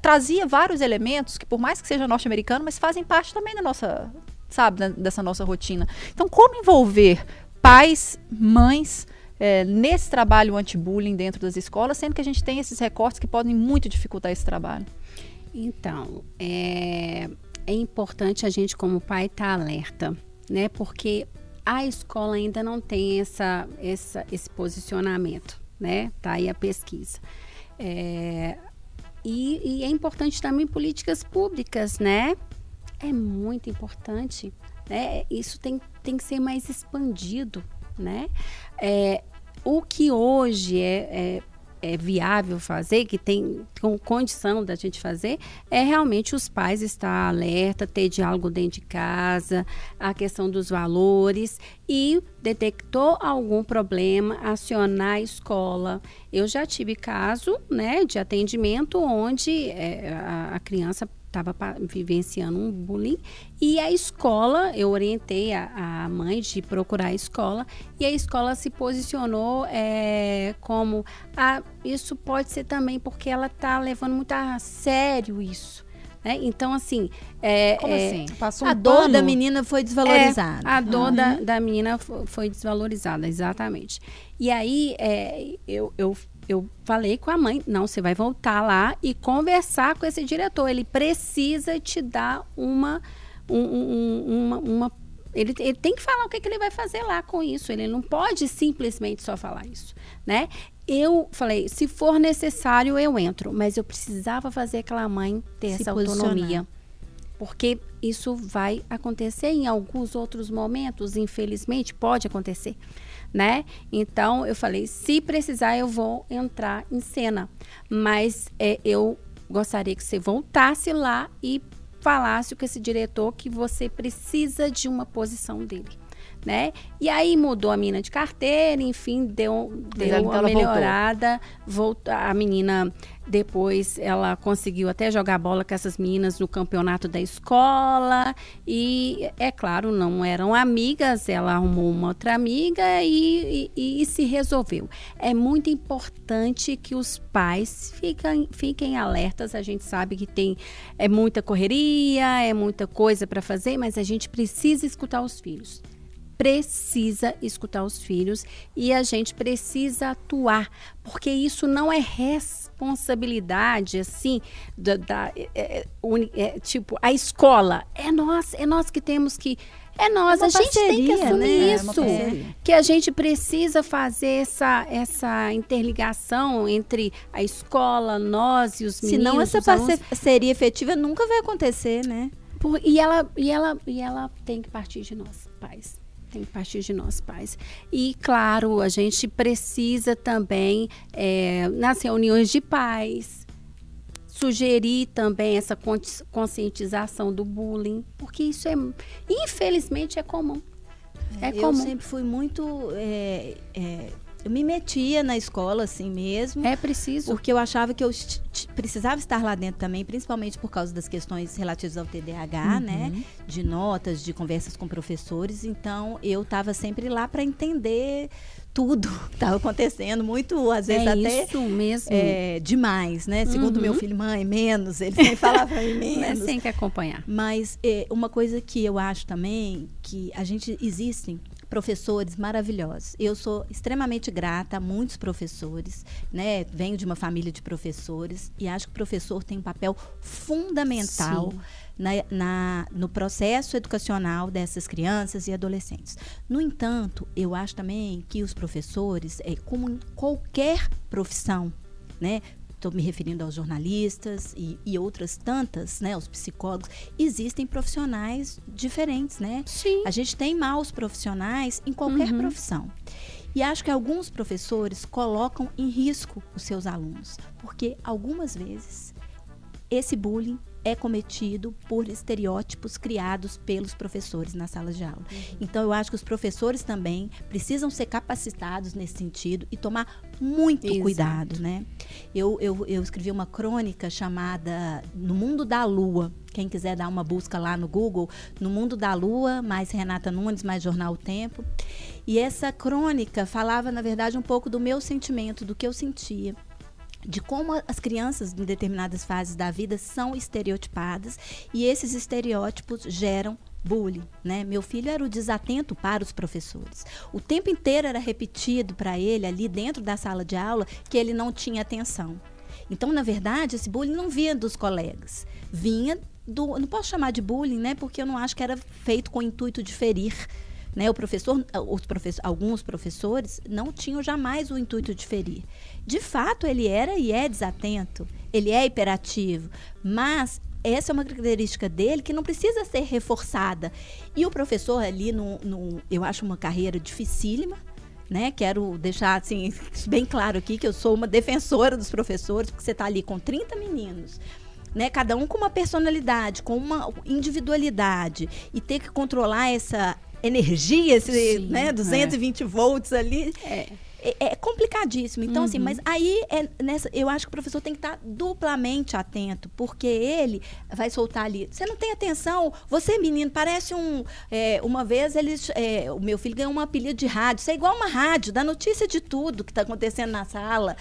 trazia vários elementos que, por mais que seja norte-americano, mas fazem parte também da nossa, sabe, dessa nossa rotina. Então, como envolver pais, mães é, nesse trabalho anti-bullying dentro das escolas, sendo que a gente tem esses recortes que podem muito dificultar esse trabalho? Então, é, é importante a gente, como pai, estar tá alerta, né? Porque a escola ainda não tem essa, essa, esse posicionamento, né? Tá aí a pesquisa. É, e, e é importante também políticas públicas, né? é muito importante. Né? Isso tem, tem que ser mais expandido. Né? É, o que hoje é, é é viável fazer, que tem com condição da gente fazer, é realmente os pais estar alerta, ter diálogo dentro de casa, a questão dos valores e detectou algum problema, acionar a escola. Eu já tive caso, né, de atendimento onde é, a, a criança estava vivenciando um bullying e a escola, eu orientei a, a, mãe de procurar a escola e a escola se posicionou é, como ah, isso pode ser também porque ela está levando muito a sério isso. Né? Então, assim. É, Como é, assim? Passou um a dor da menina foi desvalorizada. A dor uhum. da, da menina foi desvalorizada, exatamente. E aí, eu, eu eu falei com a mãe, não, você vai voltar lá e conversar com esse diretor. Ele precisa te dar uma, um, um, uma, uma ele, ele, tem que falar o que, que, ele vai fazer lá com isso. Ele não pode simplesmente só falar isso, né? Eu falei, se for necessário, eu entro. Mas eu precisava fazer aquela mãe ter Se essa autonomia. Porque isso vai acontecer em alguns outros momentos, infelizmente, pode acontecer né? Então eu falei, se precisar eu vou entrar em cena, mas é, eu gostaria que você voltasse lá e falasse com esse diretor que você precisa de uma posição dele. Né? E aí mudou a menina de carteira, enfim, deu, deu uma melhorada. Voltou. a menina depois ela conseguiu até jogar bola com essas meninas no campeonato da escola. E, é claro, não eram amigas, ela arrumou uma outra amiga e, e, e se resolveu. É muito importante que os pais fiquem, fiquem alertas. A gente sabe que tem é muita correria, é muita coisa para fazer, mas a gente precisa escutar os filhos precisa escutar os filhos e a gente precisa atuar, porque isso não é responsabilidade assim da, da é, é, é, tipo a escola é nós, é nós que temos que é nós, é a gente tem que assumir né? isso. É que a gente precisa fazer essa, essa interligação entre a escola, nós e os meninos. Senão essa parceria efetiva nunca vai acontecer, né? Por, e, ela, e, ela, e ela tem que partir de nós, pais tem que partir de nós, pais. E, claro, a gente precisa também, é, nas reuniões de pais, sugerir também essa conscientização do bullying, porque isso é, infelizmente, é comum. É, é comum. Eu sempre fui muito é, é, eu me metia na escola assim mesmo. É preciso. Porque eu achava que eu precisava estar lá dentro também, principalmente por causa das questões relativas ao TDAH, uhum. né? De notas, de conversas com professores. Então, eu estava sempre lá para entender tudo que estava acontecendo, muito, às vezes é até. Isso mesmo. É, demais, né? Segundo uhum. meu filho, mãe, menos. Ele sempre falava mim menos. Tem que acompanhar. Mas é, uma coisa que eu acho também, que a gente existem professores maravilhosos. Eu sou extremamente grata a muitos professores, né? Venho de uma família de professores e acho que o professor tem um papel fundamental. Na, na, no processo educacional dessas crianças e adolescentes. No entanto, eu acho também que os professores, é, como em qualquer profissão, né, estou me referindo aos jornalistas e, e, outras tantas, né, os psicólogos, existem profissionais diferentes, né? Sim. A gente tem maus profissionais em qualquer uhum. profissão. E acho que alguns professores colocam em risco os seus alunos, porque algumas vezes esse bullying é cometido por estereótipos criados pelos professores na sala de aula. Uhum. Então, eu acho que os professores também precisam ser capacitados nesse sentido e tomar muito Exato. cuidado, né? Eu, eu, eu escrevi uma crônica chamada No Mundo da Lua. Quem quiser dar uma busca lá no Google, No Mundo da Lua, mais Renata Nunes, mais Jornal o Tempo. E essa crônica falava, na verdade, um pouco do meu sentimento, do que eu sentia de como as crianças em determinadas fases da vida são estereotipadas e esses estereótipos geram bullying, né? Meu filho era o desatento para os professores. O tempo inteiro era repetido para ele ali dentro da sala de aula que ele não tinha atenção. Então, na verdade, esse bullying não vinha dos colegas, vinha do, não posso chamar de bullying, né? Porque eu não acho que era feito com o intuito de ferir né? O professor, os professor, alguns professores não tinham jamais o intuito de ferir. De fato, ele era e é desatento, ele é hiperativo, mas essa é uma característica dele que não precisa ser reforçada. E o professor ali, no, no, eu acho uma carreira dificílima, né? Quero deixar assim bem claro aqui que eu sou uma defensora dos professores, porque você está ali com 30 meninos. Né, cada um com uma personalidade, com uma individualidade e ter que controlar essa energia, esse, Sim, né, 220 é. volts ali. É. É, é complicadíssimo. Então, assim, uhum. assim, mas aí é nessa, eu acho que o professor tem que estar duplamente atento, porque ele vai soltar ali. Você não tem atenção, você, menino, parece um. É, uma vez eles. É, o meu filho ganhou um apelido de rádio. Você é igual uma rádio, dá notícia de tudo que está acontecendo na sala.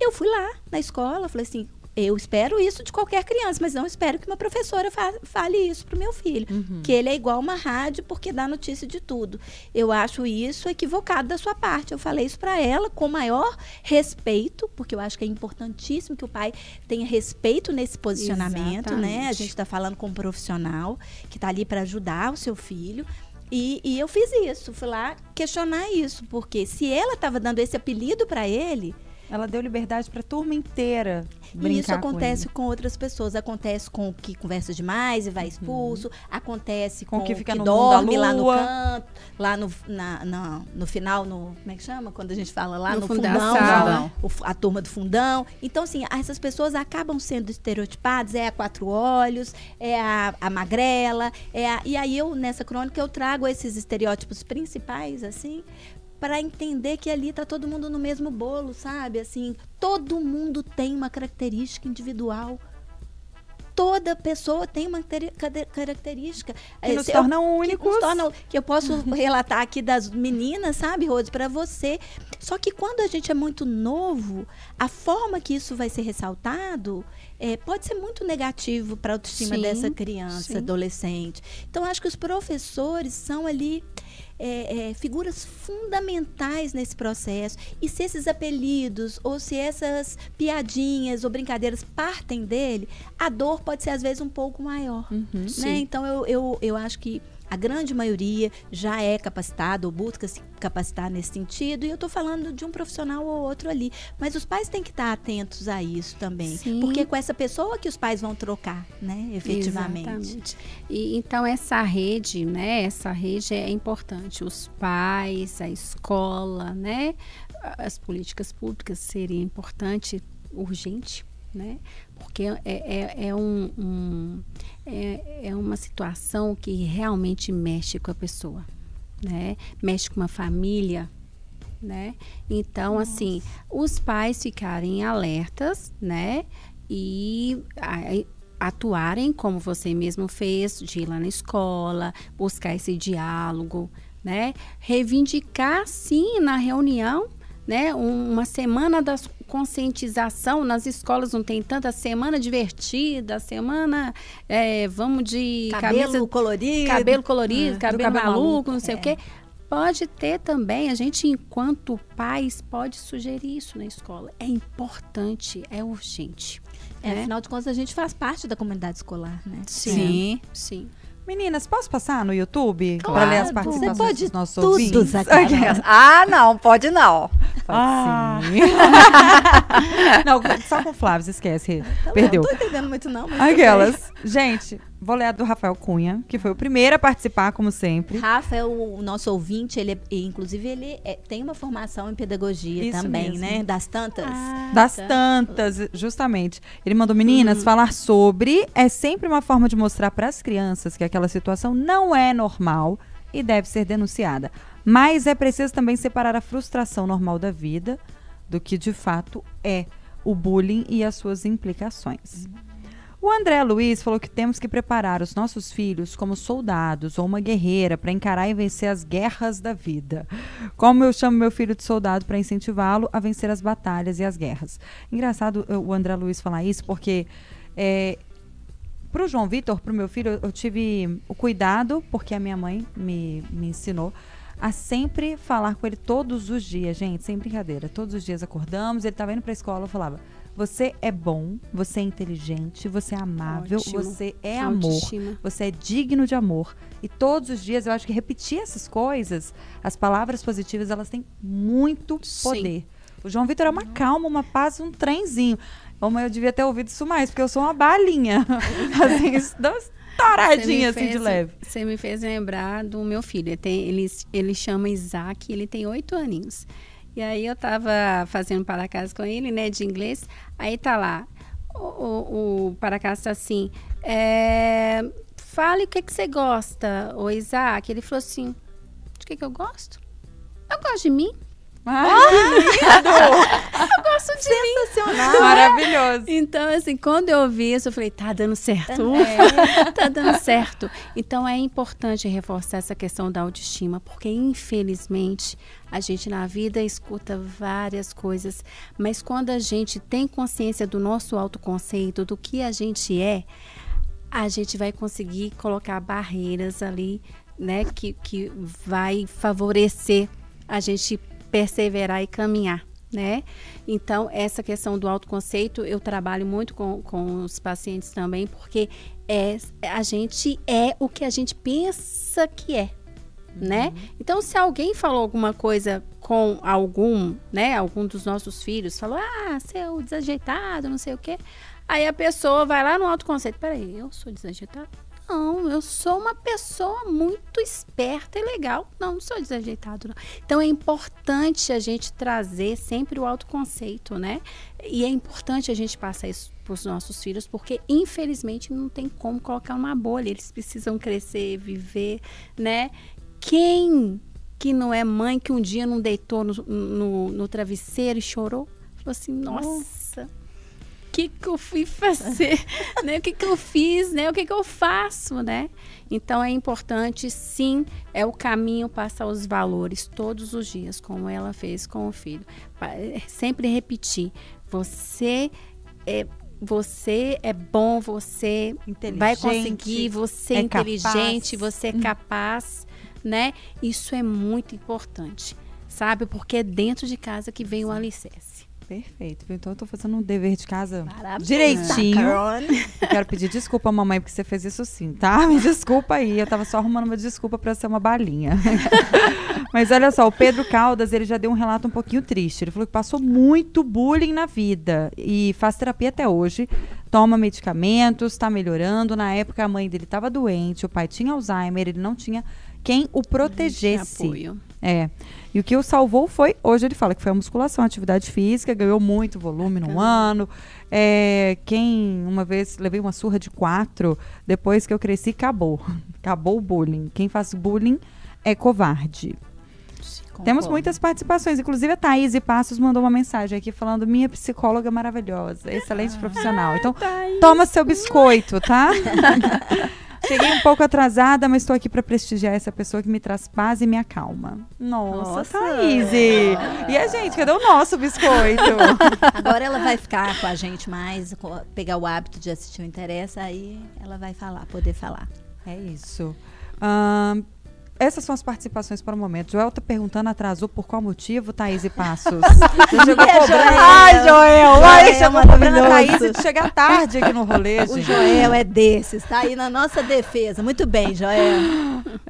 Eu fui lá na escola, falei assim: eu espero isso de qualquer criança, mas não espero que uma professora fa fale isso para o meu filho. Uhum. Que ele é igual uma rádio porque dá notícia de tudo. Eu acho isso equivocado da sua parte. Eu falei isso para ela com maior respeito, porque eu acho que é importantíssimo que o pai tenha respeito nesse posicionamento, Exatamente. né? A gente está falando com um profissional que está ali para ajudar o seu filho. E, e, eu fiz isso, fui lá questionar isso, porque se ela estava dando esse apelido para ele, ela deu liberdade para a turma inteira. E isso acontece com, com, outras pessoas. Acontece com o que conversa demais e vai uhum. expulso. Uhum. Acontece com, com que fica que no dorme lá no canto, lá no, na, na, no final, no. Como é que chama? Quando a gente fala lá no, no fundão, fundão o, a turma do fundão. Então, assim, essas pessoas acabam sendo estereotipadas. É a quatro olhos, é a, a magrela. É a, e aí eu, nessa crônica, eu trago esses estereótipos principais, assim, para entender que ali está todo mundo no mesmo bolo, sabe? Assim, todo mundo tem uma característica individual. Toda pessoa tem uma característica que nos torna únicos. Que, torna, que eu posso relatar aqui das meninas, sabe, Rose, para você. Só que quando a gente é muito novo, a forma que isso vai ser ressaltado é, pode ser muito negativo para a autoestima sim, dessa criança, sim. adolescente. Então, acho que os professores são ali é, é, figuras fundamentais nesse processo. E se esses apelidos ou se essas piadinhas ou brincadeiras partem dele, a dor pode ser às vezes um pouco maior. Uhum, né? Então eu, eu, eu acho que a grande maioria já é capacitada ou busca se capacitar nesse sentido. E eu estou falando de um profissional ou outro ali. Mas os pais têm que estar atentos a isso também. Sim. Porque é com essa pessoa que os pais vão trocar, né? Efetivamente. Exatamente. E, então, essa rede, né? Essa rede é importante. Os pais, a escola, né? As políticas públicas seria importante, urgente, né? Porque é, é, é um, um é, é uma situação que realmente mexe com a pessoa, né? Mexe com uma família, né? Então, Nossa. assim, os pais ficarem alertas, né? E atuarem como você mesmo fez, de ir lá na escola, buscar esse diálogo, né? Reivindicar, sim, na reunião, né? uma semana da conscientização nas escolas não tem tanta semana divertida, semana é, vamos de cabelo camisa, colorido, cabelo colorido, ah, cabelo, cabelo maluco, maluco, não sei é. o quê. Pode ter também, a gente, enquanto pais, pode sugerir isso na escola. É importante, é urgente. É, né? Afinal de contas, a gente faz parte da comunidade escolar, né? Sim, sim. Meninas, posso passar no YouTube claro. para ler as participações Você pode dos nossos tudo, ouvintes? Ah, não, pode não. Pode ah. sim. não, só com Flávio, esquece. Tá Perdeu. Não tô entendendo muito não, mas Aquelas. Gente, vou ler a do Rafael Cunha, que foi o primeiro a participar, como sempre. Rafa é o nosso ouvinte, ele é, inclusive ele é, tem uma formação em pedagogia Isso também, mesmo. né? Das tantas. Ah, das tá. tantas, justamente. Ele mandou meninas uhum. falar sobre é sempre uma forma de mostrar para as crianças que aquela situação não é normal e deve ser denunciada. Mas é preciso também separar a frustração normal da vida do que de fato é o bullying e as suas implicações. O André Luiz falou que temos que preparar os nossos filhos como soldados ou uma guerreira para encarar e vencer as guerras da vida. Como eu chamo meu filho de soldado para incentivá-lo a vencer as batalhas e as guerras. Engraçado o André Luiz falar isso porque é, para o João Vitor, para o meu filho, eu tive o cuidado, porque a minha mãe me, me ensinou a sempre falar com ele todos os dias, gente, sem brincadeira. Todos os dias acordamos, ele estava indo para a escola, eu falava: "Você é bom, você é inteligente, você é amável, Ótimo. você é Autoestima. amor, você é digno de amor". E todos os dias eu acho que repetir essas coisas, as palavras positivas, elas têm muito poder. Sim. O João Vitor é uma calma, uma paz, um trenzinho. Como eu devia ter ouvido isso mais, porque eu sou uma balinha. assim, isso estouradinha assim de leve. Você me fez lembrar do meu filho. Ele, tem, ele, ele chama Isaac, ele tem oito aninhos. E aí eu tava fazendo para casa com ele, né, de inglês. Aí tá lá, o, o, o para casa tá assim, é, fale o que, que você gosta, o Isaac. Ele falou assim, de que, que eu gosto? Eu gosto de mim. Ah, eu gosto de Sensacional. Mim. Maravilhoso. Então, assim, quando eu ouvi isso, eu falei, tá dando certo. É. tá dando certo. Então, é importante reforçar essa questão da autoestima, porque, infelizmente, a gente na vida escuta várias coisas, mas quando a gente tem consciência do nosso autoconceito, do que a gente é, a gente vai conseguir colocar barreiras ali, né, que, que vai favorecer a gente perseverar e caminhar. Né? Então, essa questão do autoconceito, eu trabalho muito com, com os pacientes também, porque é, a gente é o que a gente pensa que é. Né? Uhum. Então, se alguém falou alguma coisa com algum, né, algum dos nossos filhos, falou, ah, seu desajeitado, não sei o quê. Aí a pessoa vai lá no autoconceito, peraí, eu sou desajeitado? Não, eu sou uma pessoa muito esperta e legal. Não, não sou desajeitado, não. Então é importante a gente trazer sempre o autoconceito, né? E é importante a gente passar isso para os nossos filhos, porque infelizmente não tem como colocar uma bolha. Eles precisam crescer, viver, né? Quem que não é mãe que um dia não deitou no, no, no travesseiro e chorou? Falou assim, nossa que, que eu fui fazer, né? O que, que eu fiz, né? O que, que eu faço, né? Então é importante, sim, é o caminho passar os valores todos os dias, como ela fez com o filho. É, sempre repetir, você é você é bom, você vai conseguir, você é, é inteligente, capaz. você é hum. capaz, né? Isso é muito importante, sabe? Porque é dentro de casa que vem o alicerce. Perfeito. Então eu tô fazendo um dever de casa direitinho. Eu quero pedir desculpa, mamãe, porque você fez isso sim, tá? Me desculpa aí. Eu tava só arrumando uma desculpa para ser uma balinha. Mas olha só, o Pedro Caldas, ele já deu um relato um pouquinho triste. Ele falou que passou muito bullying na vida e faz terapia até hoje. Toma medicamentos, está melhorando. Na época a mãe dele estava doente, o pai tinha Alzheimer, ele não tinha quem o protegesse. Apoio. É. E o que o salvou foi, hoje ele fala que foi a musculação, a atividade física, ganhou muito volume Bacana. num ano. É, quem uma vez levei uma surra de quatro, depois que eu cresci, acabou. Acabou o bullying. Quem faz bullying é covarde. Temos muitas participações. Inclusive, a Thaís e Passos mandou uma mensagem aqui falando: minha psicóloga maravilhosa, excelente ah, profissional. Então, Thaís. toma seu biscoito, tá? Cheguei um pouco atrasada, mas estou aqui para prestigiar essa pessoa que me traz paz e me acalma. Nossa, Nossa. Thaís! E a gente, cadê o nosso biscoito? Agora ela vai ficar com a gente mais, pegar o hábito de assistir o Interessa, aí ela vai falar, poder falar. É isso. Essas são as participações para o momento. Joel tá perguntando, atrasou por qual motivo, Thaís e Passos? Você chegou é, cobrando. Ai, Joel! Ai, chegou cobrando a Thaís de chegar tarde aqui no rolê, gente. O Joel é desses, tá aí na nossa defesa. Muito bem, Joel.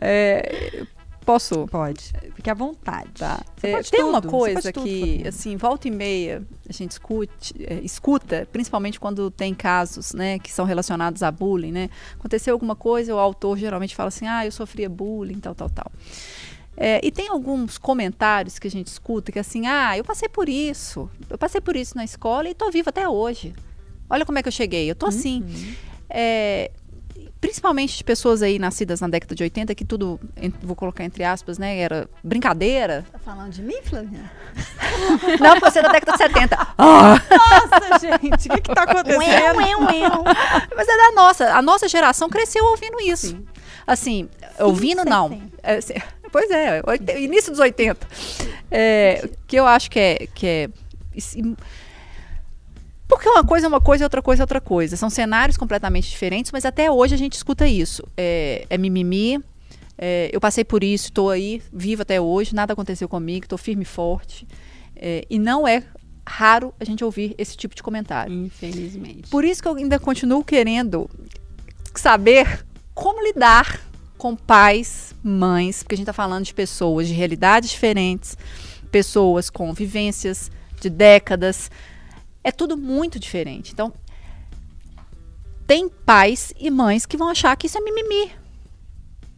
É, Posso? Pode. Fique à vontade. Tá. É, tem tudo. uma coisa que, assim, volta e meia a gente escute, é, escuta, principalmente quando tem casos, né, que são relacionados a bullying, né? Aconteceu alguma coisa, o autor geralmente fala assim, ah, eu sofria bullying, tal, tal, tal. É, e tem alguns comentários que a gente escuta que assim, ah, eu passei por isso, eu passei por isso na escola e estou viva até hoje. Olha como é que eu cheguei, eu tô assim. Uhum. É, principalmente de pessoas aí nascidas na década de 80, que tudo, vou colocar entre aspas, né, era brincadeira. Tá falando de mim, Flávia? Não, você é da década de 70. Nossa, gente, o que que tá acontecendo? Ué, ué, ué. Mas é da nossa, a nossa geração cresceu ouvindo isso. Sim. Assim, Sim, ouvindo não. É, pois é, início dos 80. É, que eu acho que é, que é porque uma coisa é uma coisa e outra coisa é outra coisa. São cenários completamente diferentes, mas até hoje a gente escuta isso. É, é mimimi, é, eu passei por isso, estou aí, vivo até hoje, nada aconteceu comigo, estou firme e forte. É, e não é raro a gente ouvir esse tipo de comentário. Infelizmente. Por isso que eu ainda continuo querendo saber como lidar com pais, mães, porque a gente está falando de pessoas de realidades diferentes, pessoas com vivências de décadas, é tudo muito diferente. Então, tem pais e mães que vão achar que isso é mimimi.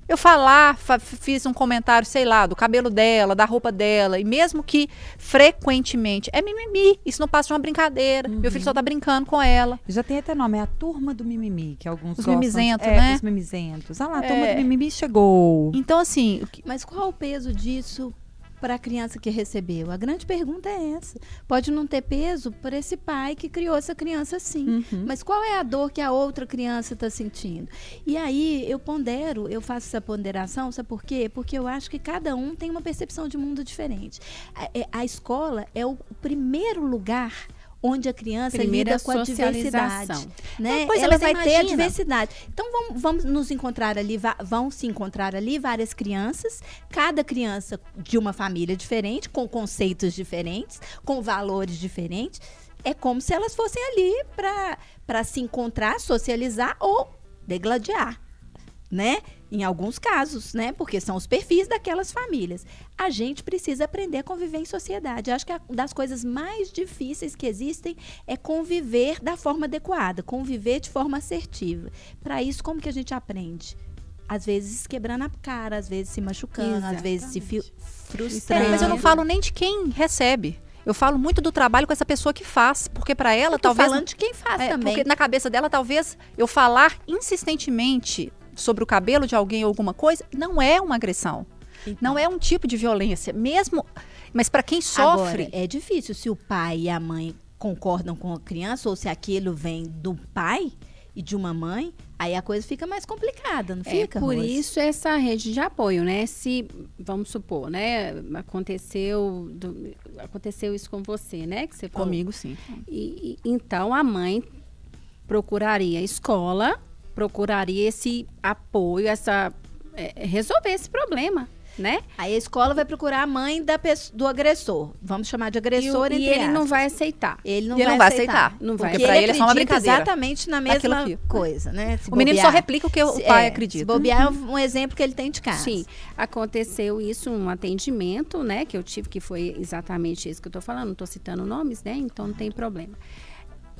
Eu falar, fa fiz um comentário, sei lá, do cabelo dela, da roupa dela, e mesmo que frequentemente é mimimi, isso não passa de uma brincadeira. Uhum. Meu filho só tá brincando com ela. Já tem até nome, é a turma do mimimi, que alguns Os mimizentos, é, né? Os mimizentos. Ah lá, a turma é. do mimimi chegou. Então, assim. Mas qual o peso disso para a criança que recebeu? A grande pergunta é essa. Pode não ter peso para esse pai que criou essa criança assim. Uhum. Mas qual é a dor que a outra criança está sentindo? E aí eu pondero, eu faço essa ponderação, sabe por quê? Porque eu acho que cada um tem uma percepção de mundo diferente. A, é, a escola é o primeiro lugar onde a criança Primeira lida com a diversidade. Né? É, Ela vai imagina. ter a diversidade. Então vamos, vamos nos encontrar ali, vão se encontrar ali várias crianças, cada criança de uma família diferente, com conceitos diferentes, com valores diferentes. É como se elas fossem ali para se encontrar, socializar ou degladiar né? Em alguns casos, né? Porque são os perfis daquelas famílias. A gente precisa aprender a conviver em sociedade. Eu acho que a, das coisas mais difíceis que existem é conviver da forma adequada, conviver de forma assertiva. Para isso, como que a gente aprende? Às vezes quebrando a cara, às vezes se machucando, Exatamente. às vezes se frustrando. É, mas eu não falo nem de quem recebe. Eu falo muito do trabalho com essa pessoa que faz, porque para ela eu talvez falando de quem faz é, também. Porque na cabeça dela talvez eu falar insistentemente sobre o cabelo de alguém ou alguma coisa, não é uma agressão. Então. Não é um tipo de violência. Mesmo. Mas para quem sofre. Agora, é difícil se o pai e a mãe concordam com a criança ou se aquilo vem do pai e de uma mãe, aí a coisa fica mais complicada, não é, fica? Por Rose? isso essa rede de apoio, né? Se, vamos supor, né? Aconteceu, do, aconteceu isso com você, né? Que você falou. Comigo, sim. E, e, então a mãe procuraria a escola procuraria esse apoio, essa é, resolver esse problema. Né? Aí a escola vai procurar a mãe da do agressor. Vamos chamar de agressor, e, e ele não vai aceitar. Ele não, vai, não vai, aceitar. Não vai. Porque, para ele, ele é só uma brincadeira. exatamente na mesma que... coisa, né? Se o bobear, menino só replica o que o pai é, acredita. Se bobear é um exemplo que ele tem de casa. Sim. Aconteceu isso num atendimento, né? Que eu tive, que foi exatamente isso que eu estou falando. Não estou citando nomes, né? Então não tem problema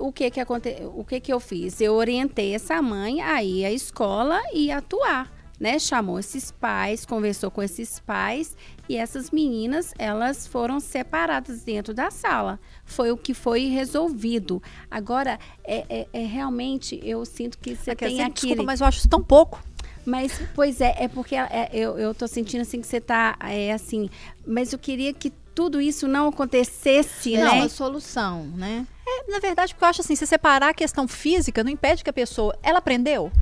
o que que aconte... o que que eu fiz? Eu orientei essa mãe a ir à escola e atuar, né? Chamou esses pais, conversou com esses pais e essas meninas, elas foram separadas dentro da sala. Foi o que foi resolvido. Agora, é, é, é realmente, eu sinto que você é tem assim, aquele... Desculpa, mas eu acho tão pouco. Mas, pois é, é porque é, eu, eu tô sentindo assim que você tá, é assim, mas eu queria que tudo isso não acontecesse, não, né? Não, a solução, né? É, na verdade, porque eu acho assim, se separar a questão física, não impede que a pessoa, ela aprendeu?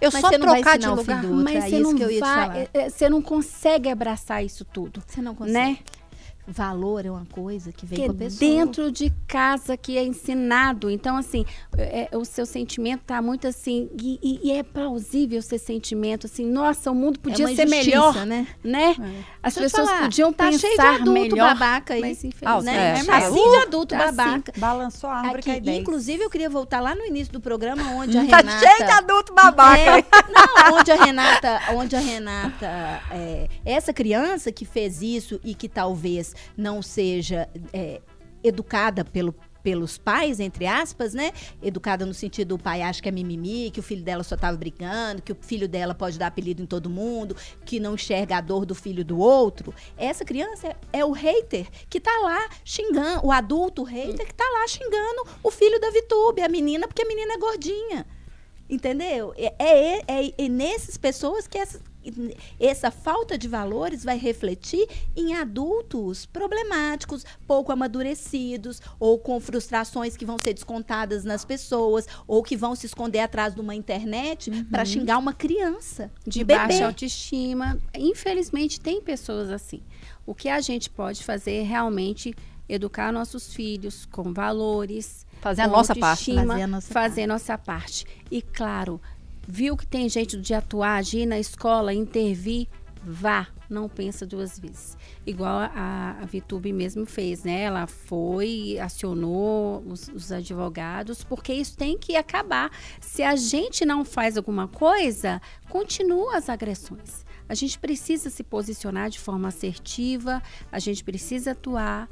Eu mas só trocar de lugar, mas é você não vai, é, você não consegue abraçar isso tudo. Você não consegue. Né? Valor é uma coisa que vem que com a pessoa. dentro de casa que é ensinado. Então, assim, é, é o seu sentimento tá muito assim, e, e, é plausível esse sentimento, assim, nossa, o mundo podia é ser melhor, né? né? É. As Deixa pessoas falar, podiam tá pensar cheio de adulto melhor. babaca aí. Mas, infelizmente, né? é, assim de adulto tá babaca. Assim, balançou a árvore Aqui, Inclusive, eu queria voltar lá no início do programa, onde a tá Renata... cheio de adulto babaca. É, não, onde a Renata, onde a Renata, é, essa criança que fez isso e que talvez não seja é, educada pelo pelos pais, entre aspas, né? Educada no sentido do pai acha que é mimimi, que o filho dela só estava brigando, que o filho dela pode dar apelido em todo mundo, que não enxerga a dor do filho do outro. Essa criança é, o hater que tá lá xingando, o adulto hater que tá lá xingando o filho da Vitube, a menina, porque a menina é gordinha. Entendeu? É, é, é, é nessas pessoas que essa, essa falta de valores vai refletir em adultos problemáticos, pouco amadurecidos, ou com frustrações que vão ser descontadas nas pessoas, ou que vão se esconder atrás de uma internet uhum. para xingar uma criança. De baixa autoestima. Infelizmente, tem pessoas assim. O que a gente pode fazer é realmente educar nossos filhos com valores. Fazer a nossa parte. Fazer a nossa fazer parte. nossa parte. E, claro, viu que tem jeito de atuar, agir na escola, intervir, vá, não pensa duas vezes. Igual a, a Vitube mesmo fez, né? Ela foi, acionou os, os, advogados, porque isso tem que acabar. Se a gente não faz alguma coisa, continua as agressões. A gente precisa se posicionar de forma assertiva, a gente precisa atuar,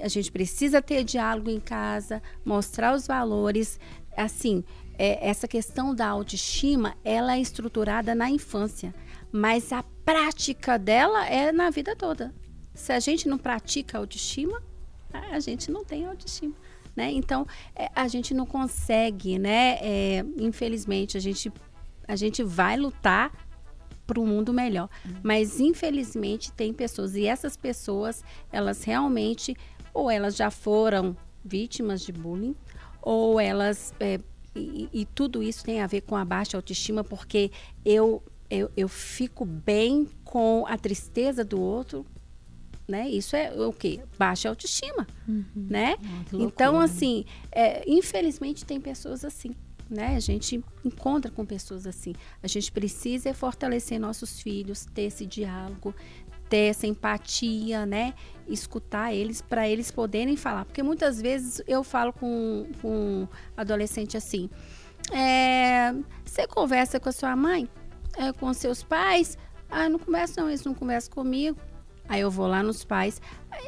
a gente precisa ter diálogo em casa, mostrar os valores. Assim, é, essa questão da autoestima, ela é estruturada na infância, mas a prática dela é na vida toda. Se a gente não pratica autoestima, a gente não tem autoestima. Né? Então, é, a gente não consegue, né? É, infelizmente, a gente, a gente vai lutar para um mundo melhor. Uhum. Mas, infelizmente, tem pessoas, e essas pessoas, elas realmente, ou elas já foram vítimas de bullying, ou elas é, e, e, tudo isso tem a ver com a baixa autoestima, porque eu, eu, eu fico bem com a tristeza do outro, né? Isso é o quê? Baixa autoestima, uhum. né? Ah, então, assim, é, infelizmente tem pessoas assim, né? A gente encontra com pessoas assim. A gente precisa fortalecer nossos filhos, ter esse diálogo, ter essa empatia, né? Escutar eles para eles poderem falar. Porque muitas vezes eu falo com, com um adolescente assim: é, você conversa com a sua mãe? É, com seus pais? Ah, não conversa, não, eles não conversam comigo. Aí eu vou lá nos pais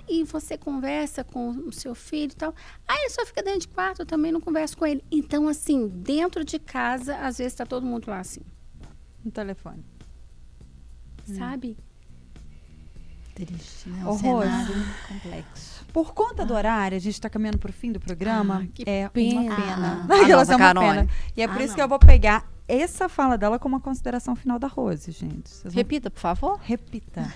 e você conversa com o seu filho e tal. Aí ele só fica dentro de quarto, eu também não converso com ele. Então, assim, dentro de casa, às vezes está todo mundo lá assim. No telefone. Sabe? Hum. Triste, né? Um cenário complexo. Por conta do horário, a gente está caminhando para o fim do programa. Ah, é pena. uma pena. Ah, Elas é uma pena. E é por ah, isso não. que eu vou pegar essa fala dela como uma consideração final da Rose, gente. Vocês Repita, por favor. Repita.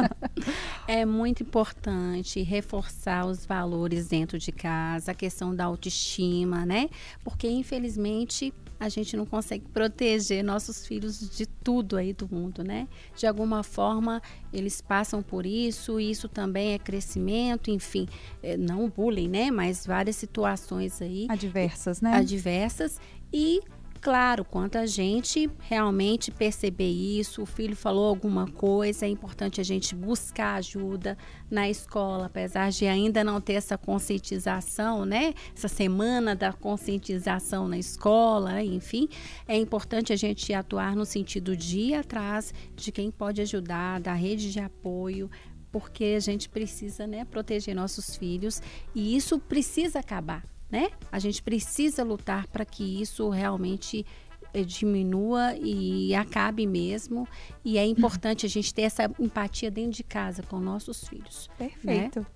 é muito importante reforçar os valores dentro de casa, a questão da autoestima, né? Porque, infelizmente, a gente não consegue proteger nossos filhos de tudo aí do mundo, né? De alguma forma, eles passam por isso, e isso também é crescimento, enfim, é, não bullying, né? Mas várias situações aí. Adversas, né? Adversas. E claro, quanto a gente realmente perceber isso, o filho falou alguma coisa, é importante a gente buscar ajuda na escola, apesar de ainda não ter essa conscientização, né? Essa semana da conscientização na escola, enfim, é importante a gente atuar no sentido de ir atrás de quem pode ajudar, da rede de apoio, porque a gente precisa, né, proteger nossos filhos e isso precisa acabar né? A gente precisa lutar para que isso realmente eh, diminua e acabe mesmo. E é importante a gente ter essa empatia dentro de casa com nossos filhos. Perfeito. Né?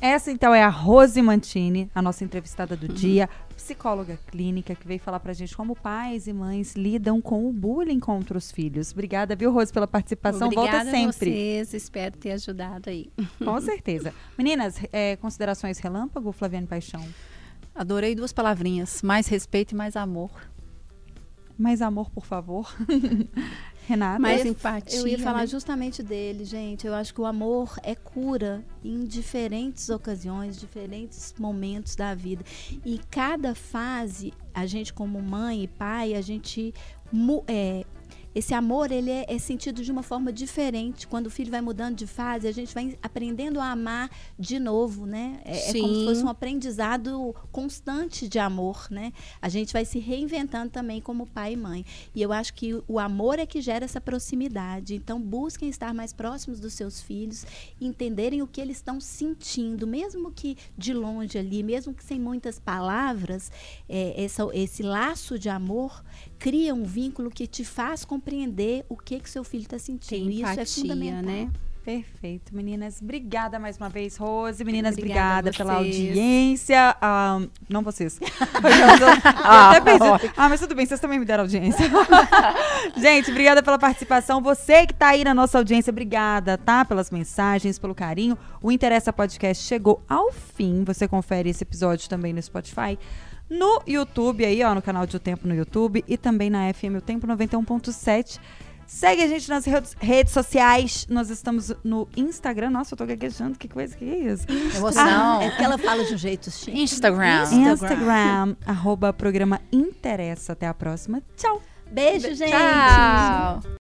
Essa então é a Rose Mantini, a nossa entrevistada do uhum. dia, psicóloga clínica, que veio falar pra gente como pais e mães lidam com o bullying contra os filhos. Obrigada, viu, Rose, pela participação. Obrigada Volta sempre. a vocês, espero ter ajudado aí. Com certeza. Meninas, é, considerações relâmpago, Flaviane Paixão? Adorei duas palavrinhas, mais respeito e mais amor. Mais amor, por favor. Renata? Mais empatia. Eu ia falar né? justamente dele, gente. Eu acho que o amor é cura em diferentes ocasiões, diferentes momentos da vida. E cada fase, a gente como mãe e pai, a gente é, esse amor ele é, é, sentido de uma forma diferente. Quando o filho vai mudando de fase, a gente vai aprendendo a amar de novo, né? É, é, como se fosse um aprendizado constante de amor, né? A gente vai se reinventando também como pai e mãe. E eu acho que o amor é que gera essa proximidade. Então, busquem estar mais próximos dos seus filhos, entenderem o que eles estão sentindo, mesmo que de longe ali, mesmo que sem muitas palavras, é, essa, esse laço de amor cria um vínculo que te faz compreender o que que seu filho está sentindo. Tem empatia, Isso é fundamental. né? Perfeito, meninas. Obrigada mais uma vez, Rose. Meninas, Obrigada obrigada, pela audiência. Ah, não vocês. ah, até pensei. Ah, mas tudo bem, vocês também me deram audiência. Gente, obrigada pela participação. Você que está aí na nossa audiência, obrigada, tá? Pelas mensagens, pelo carinho. O Interessa Podcast chegou ao fim. Você confere esse episódio também no Spotify. No YouTube aí, ó, no canal de O Tempo no YouTube e também na FM O Tempo 91.7. Segue a gente nas redes, sociais. Nós estamos no Instagram. Nossa, eu tô gaguejando. Que coisa, que é isso? Emoção. É porque ela fala de um jeito chique. Instagram. Instagram, arroba programa Interessa. Até a próxima. Tchau. Beijo, gente. Tchau.